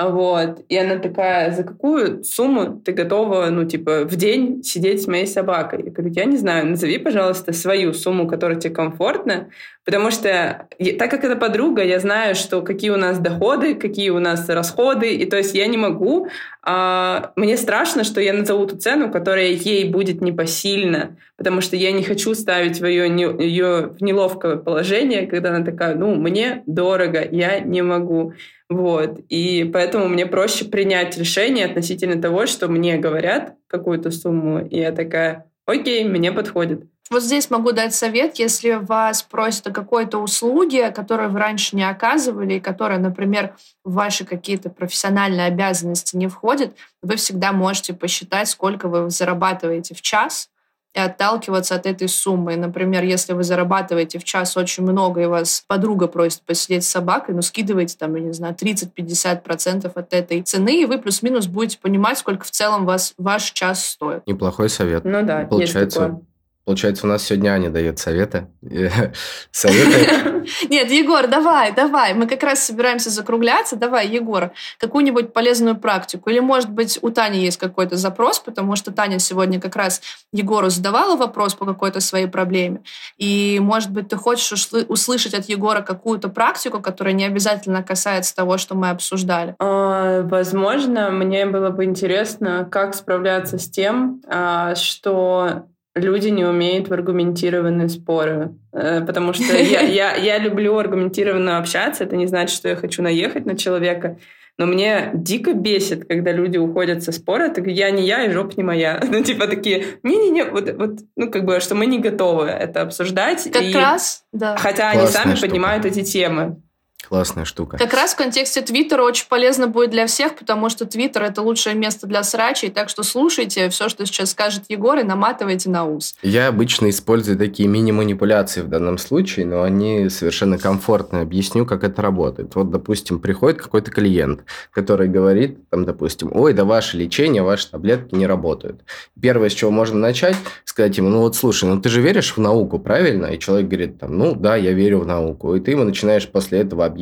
Вот. И она такая, за какую сумму ты готова, ну, типа, в день сидеть с моей собакой? Я говорю, я не знаю, назови, пожалуйста, свою сумму, которая тебе комфортна, потому что, так как это подруга, я знаю, что какие у нас доходы, какие у нас расходы, и то есть я не могу, а, мне страшно, что я назову ту цену, которая ей будет непосильна, потому что я не хочу ставить в ее, ее в неловкое положение, когда она такая, ну, мне дорого, я не могу. Вот. И поэтому мне проще принять решение относительно того, что мне говорят какую-то сумму, и я такая, окей, мне подходит. Вот здесь могу дать совет, если вас просят о какой-то услуге, которую вы раньше не оказывали, и которая, например, в ваши какие-то профессиональные обязанности не входит, вы всегда можете посчитать, сколько вы зарабатываете в час, и отталкиваться от этой суммы. Например, если вы зарабатываете в час очень много, и вас подруга просит посидеть с собакой, ну, скидывайте там, я не знаю, 30-50% от этой цены, и вы плюс-минус будете понимать, сколько в целом вас ваш час стоит. Неплохой совет. Ну да, Получается, есть такое. Получается, у нас сегодня Аня дает советы. Советы. Нет, Егор, давай, давай. Мы как раз собираемся закругляться. Давай, Егор, какую-нибудь полезную практику. Или, может быть, у Тани есть какой-то запрос, потому что Таня сегодня как раз Егору задавала вопрос по какой-то своей проблеме. И, может быть, ты хочешь услышать от Егора какую-то практику, которая не обязательно касается того, что мы обсуждали. А, возможно, мне было бы интересно, как справляться с тем, а, что люди не умеют в аргументированные споры. Э, потому что я, я, я люблю аргументированно общаться. Это не значит, что я хочу наехать на человека. Но мне дико бесит, когда люди уходят со спора, так я не я, и жопа не моя. Ну, типа такие, не-не-не, вот, вот, ну, как бы, что мы не готовы это обсуждать. Как и... раз, да. Хотя Классная они сами штука. поднимают эти темы. Классная штука. Как раз в контексте Твиттера очень полезно будет для всех, потому что Твиттер — это лучшее место для срачей, так что слушайте все, что сейчас скажет Егор, и наматывайте на ус. Я обычно использую такие мини-манипуляции в данном случае, но они совершенно комфортно. Объясню, как это работает. Вот, допустим, приходит какой-то клиент, который говорит, там, допустим, ой, да ваше лечение, ваши таблетки не работают. Первое, с чего можно начать, сказать ему, ну вот слушай, ну ты же веришь в науку, правильно? И человек говорит, там, ну да, я верю в науку. И ты ему начинаешь после этого объяснять,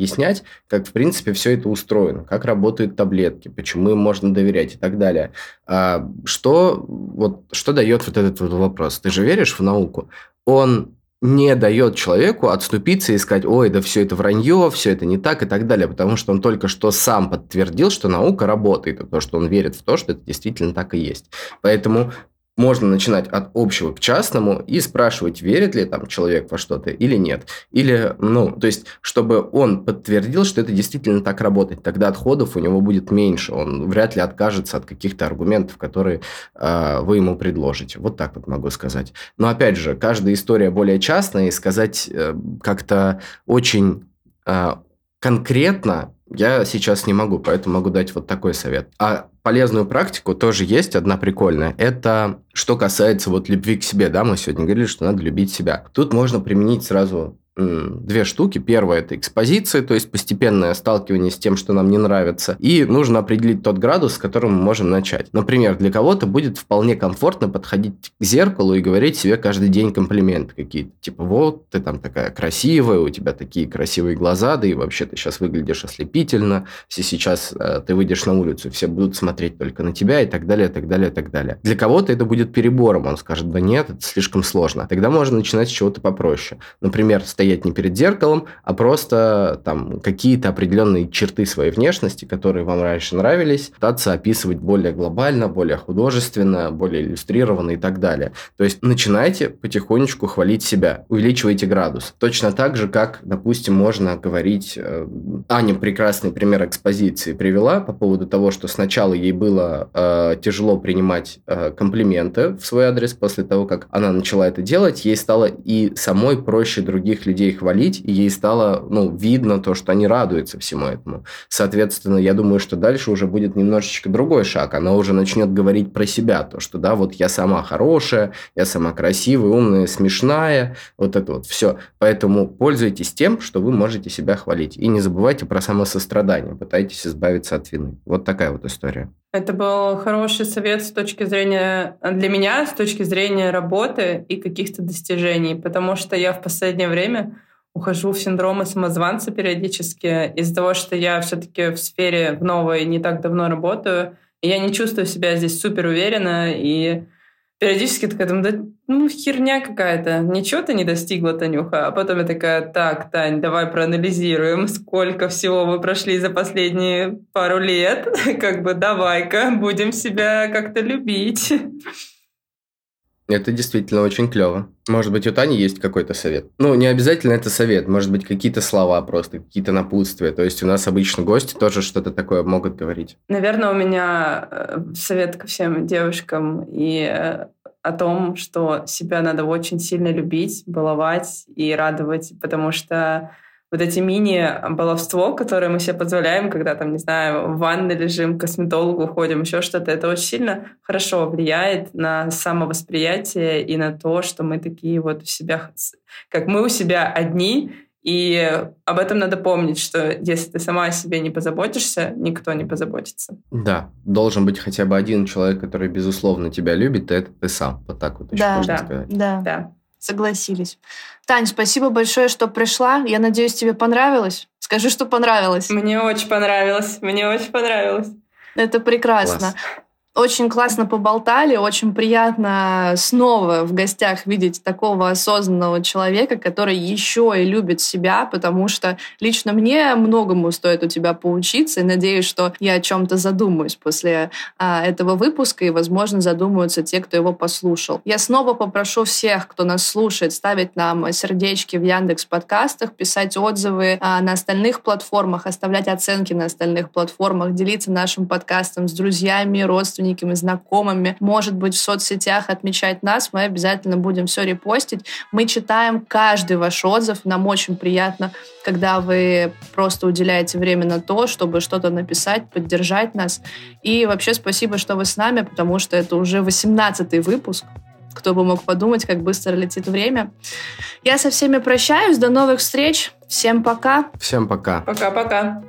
как, в принципе, все это устроено, как работают таблетки, почему им можно доверять и так далее. А что, вот, что дает вот этот вот вопрос? Ты же веришь в науку? Он не дает человеку отступиться и сказать, ой, да все это вранье, все это не так и так далее, потому что он только что сам подтвердил, что наука работает, и то, что он верит в то, что это действительно так и есть. Поэтому можно начинать от общего к частному и спрашивать, верит ли там человек во что-то или нет. Или, ну, то есть, чтобы он подтвердил, что это действительно так работает. Тогда отходов у него будет меньше. Он вряд ли откажется от каких-то аргументов, которые э, вы ему предложите. Вот так вот могу сказать. Но опять же, каждая история более частная, и сказать э, как-то очень э, конкретно я сейчас не могу, поэтому могу дать вот такой совет. А полезную практику тоже есть, одна прикольная. Это что касается вот любви к себе, да, мы сегодня говорили, что надо любить себя. Тут можно применить сразу две штуки. Первое – это экспозиция, то есть постепенное сталкивание с тем, что нам не нравится. И нужно определить тот градус, с которым мы можем начать. Например, для кого-то будет вполне комфортно подходить к зеркалу и говорить себе каждый день комплименты какие-то. Типа, вот, ты там такая красивая, у тебя такие красивые глаза, да и вообще ты сейчас выглядишь ослепительно. Все сейчас э, ты выйдешь на улицу, все будут смотреть только на тебя и так далее, и так далее, и так далее. Для кого-то это будет перебором. Он скажет, да нет, это слишком сложно. Тогда можно начинать с чего-то попроще. Например, стоять стоять не перед зеркалом, а просто там какие-то определенные черты своей внешности, которые вам раньше нравились, пытаться описывать более глобально, более художественно, более иллюстрированно и так далее. То есть начинайте потихонечку хвалить себя, увеличивайте градус. Точно так же, как, допустим, можно говорить... Э, Аня прекрасный пример экспозиции привела по поводу того, что сначала ей было э, тяжело принимать э, комплименты в свой адрес после того, как она начала это делать, ей стало и самой проще других людей людей хвалить, и ей стало ну, видно то, что они радуются всему этому. Соответственно, я думаю, что дальше уже будет немножечко другой шаг. Она уже начнет говорить про себя, то, что да, вот я сама хорошая, я сама красивая, умная, смешная, вот это вот все. Поэтому пользуйтесь тем, что вы можете себя хвалить. И не забывайте про самосострадание, пытайтесь избавиться от вины. Вот такая вот история. Это был хороший совет с точки зрения для меня, с точки зрения работы и каких-то достижений, потому что я в последнее время ухожу в синдромы самозванца периодически из-за того, что я все-таки в сфере в новой не так давно работаю, и я не чувствую себя здесь супер уверенно, и периодически такая думаю, да ну херня какая-то, ничего ты не достигла, Танюха. А потом я такая, так, Тань, давай проанализируем, сколько всего мы прошли за последние пару лет. Как бы давай-ка будем себя как-то любить. Это действительно очень клево. Может быть, у Тани есть какой-то совет? Ну, не обязательно это совет, может быть, какие-то слова просто, какие-то напутствия. То есть у нас обычно гости тоже что-то такое могут говорить. Наверное, у меня э, совет ко всем девушкам и э, о том, что себя надо очень сильно любить, баловать и радовать, потому что вот эти мини-баловство, которое мы себе позволяем, когда там, не знаю, в ванной лежим, к косметологу ходим, еще что-то, это очень сильно хорошо влияет на самовосприятие и на то, что мы такие вот у себя, как мы у себя одни, и об этом надо помнить, что если ты сама о себе не позаботишься, никто не позаботится. Да, должен быть хотя бы один человек, который, безусловно, тебя любит, и это ты сам. Вот так вот еще да, можно да, сказать. Да, да. Согласились. Тань, спасибо большое, что пришла. Я надеюсь, тебе понравилось. Скажи, что понравилось. Мне очень понравилось. Мне очень понравилось. Это прекрасно. Класс. Очень классно поболтали, очень приятно снова в гостях видеть такого осознанного человека, который еще и любит себя, потому что лично мне многому стоит у тебя поучиться, и надеюсь, что я о чем-то задумаюсь после а, этого выпуска, и, возможно, задумаются те, кто его послушал. Я снова попрошу всех, кто нас слушает, ставить нам сердечки в Яндекс подкастах, писать отзывы а, на остальных платформах, оставлять оценки на остальных платформах, делиться нашим подкастом с друзьями, родственниками, родственниками, знакомыми, может быть, в соцсетях отмечать нас, мы обязательно будем все репостить. Мы читаем каждый ваш отзыв, нам очень приятно, когда вы просто уделяете время на то, чтобы что-то написать, поддержать нас. И вообще спасибо, что вы с нами, потому что это уже 18 выпуск. Кто бы мог подумать, как быстро летит время. Я со всеми прощаюсь. До новых встреч. Всем пока. Всем пока. Пока-пока.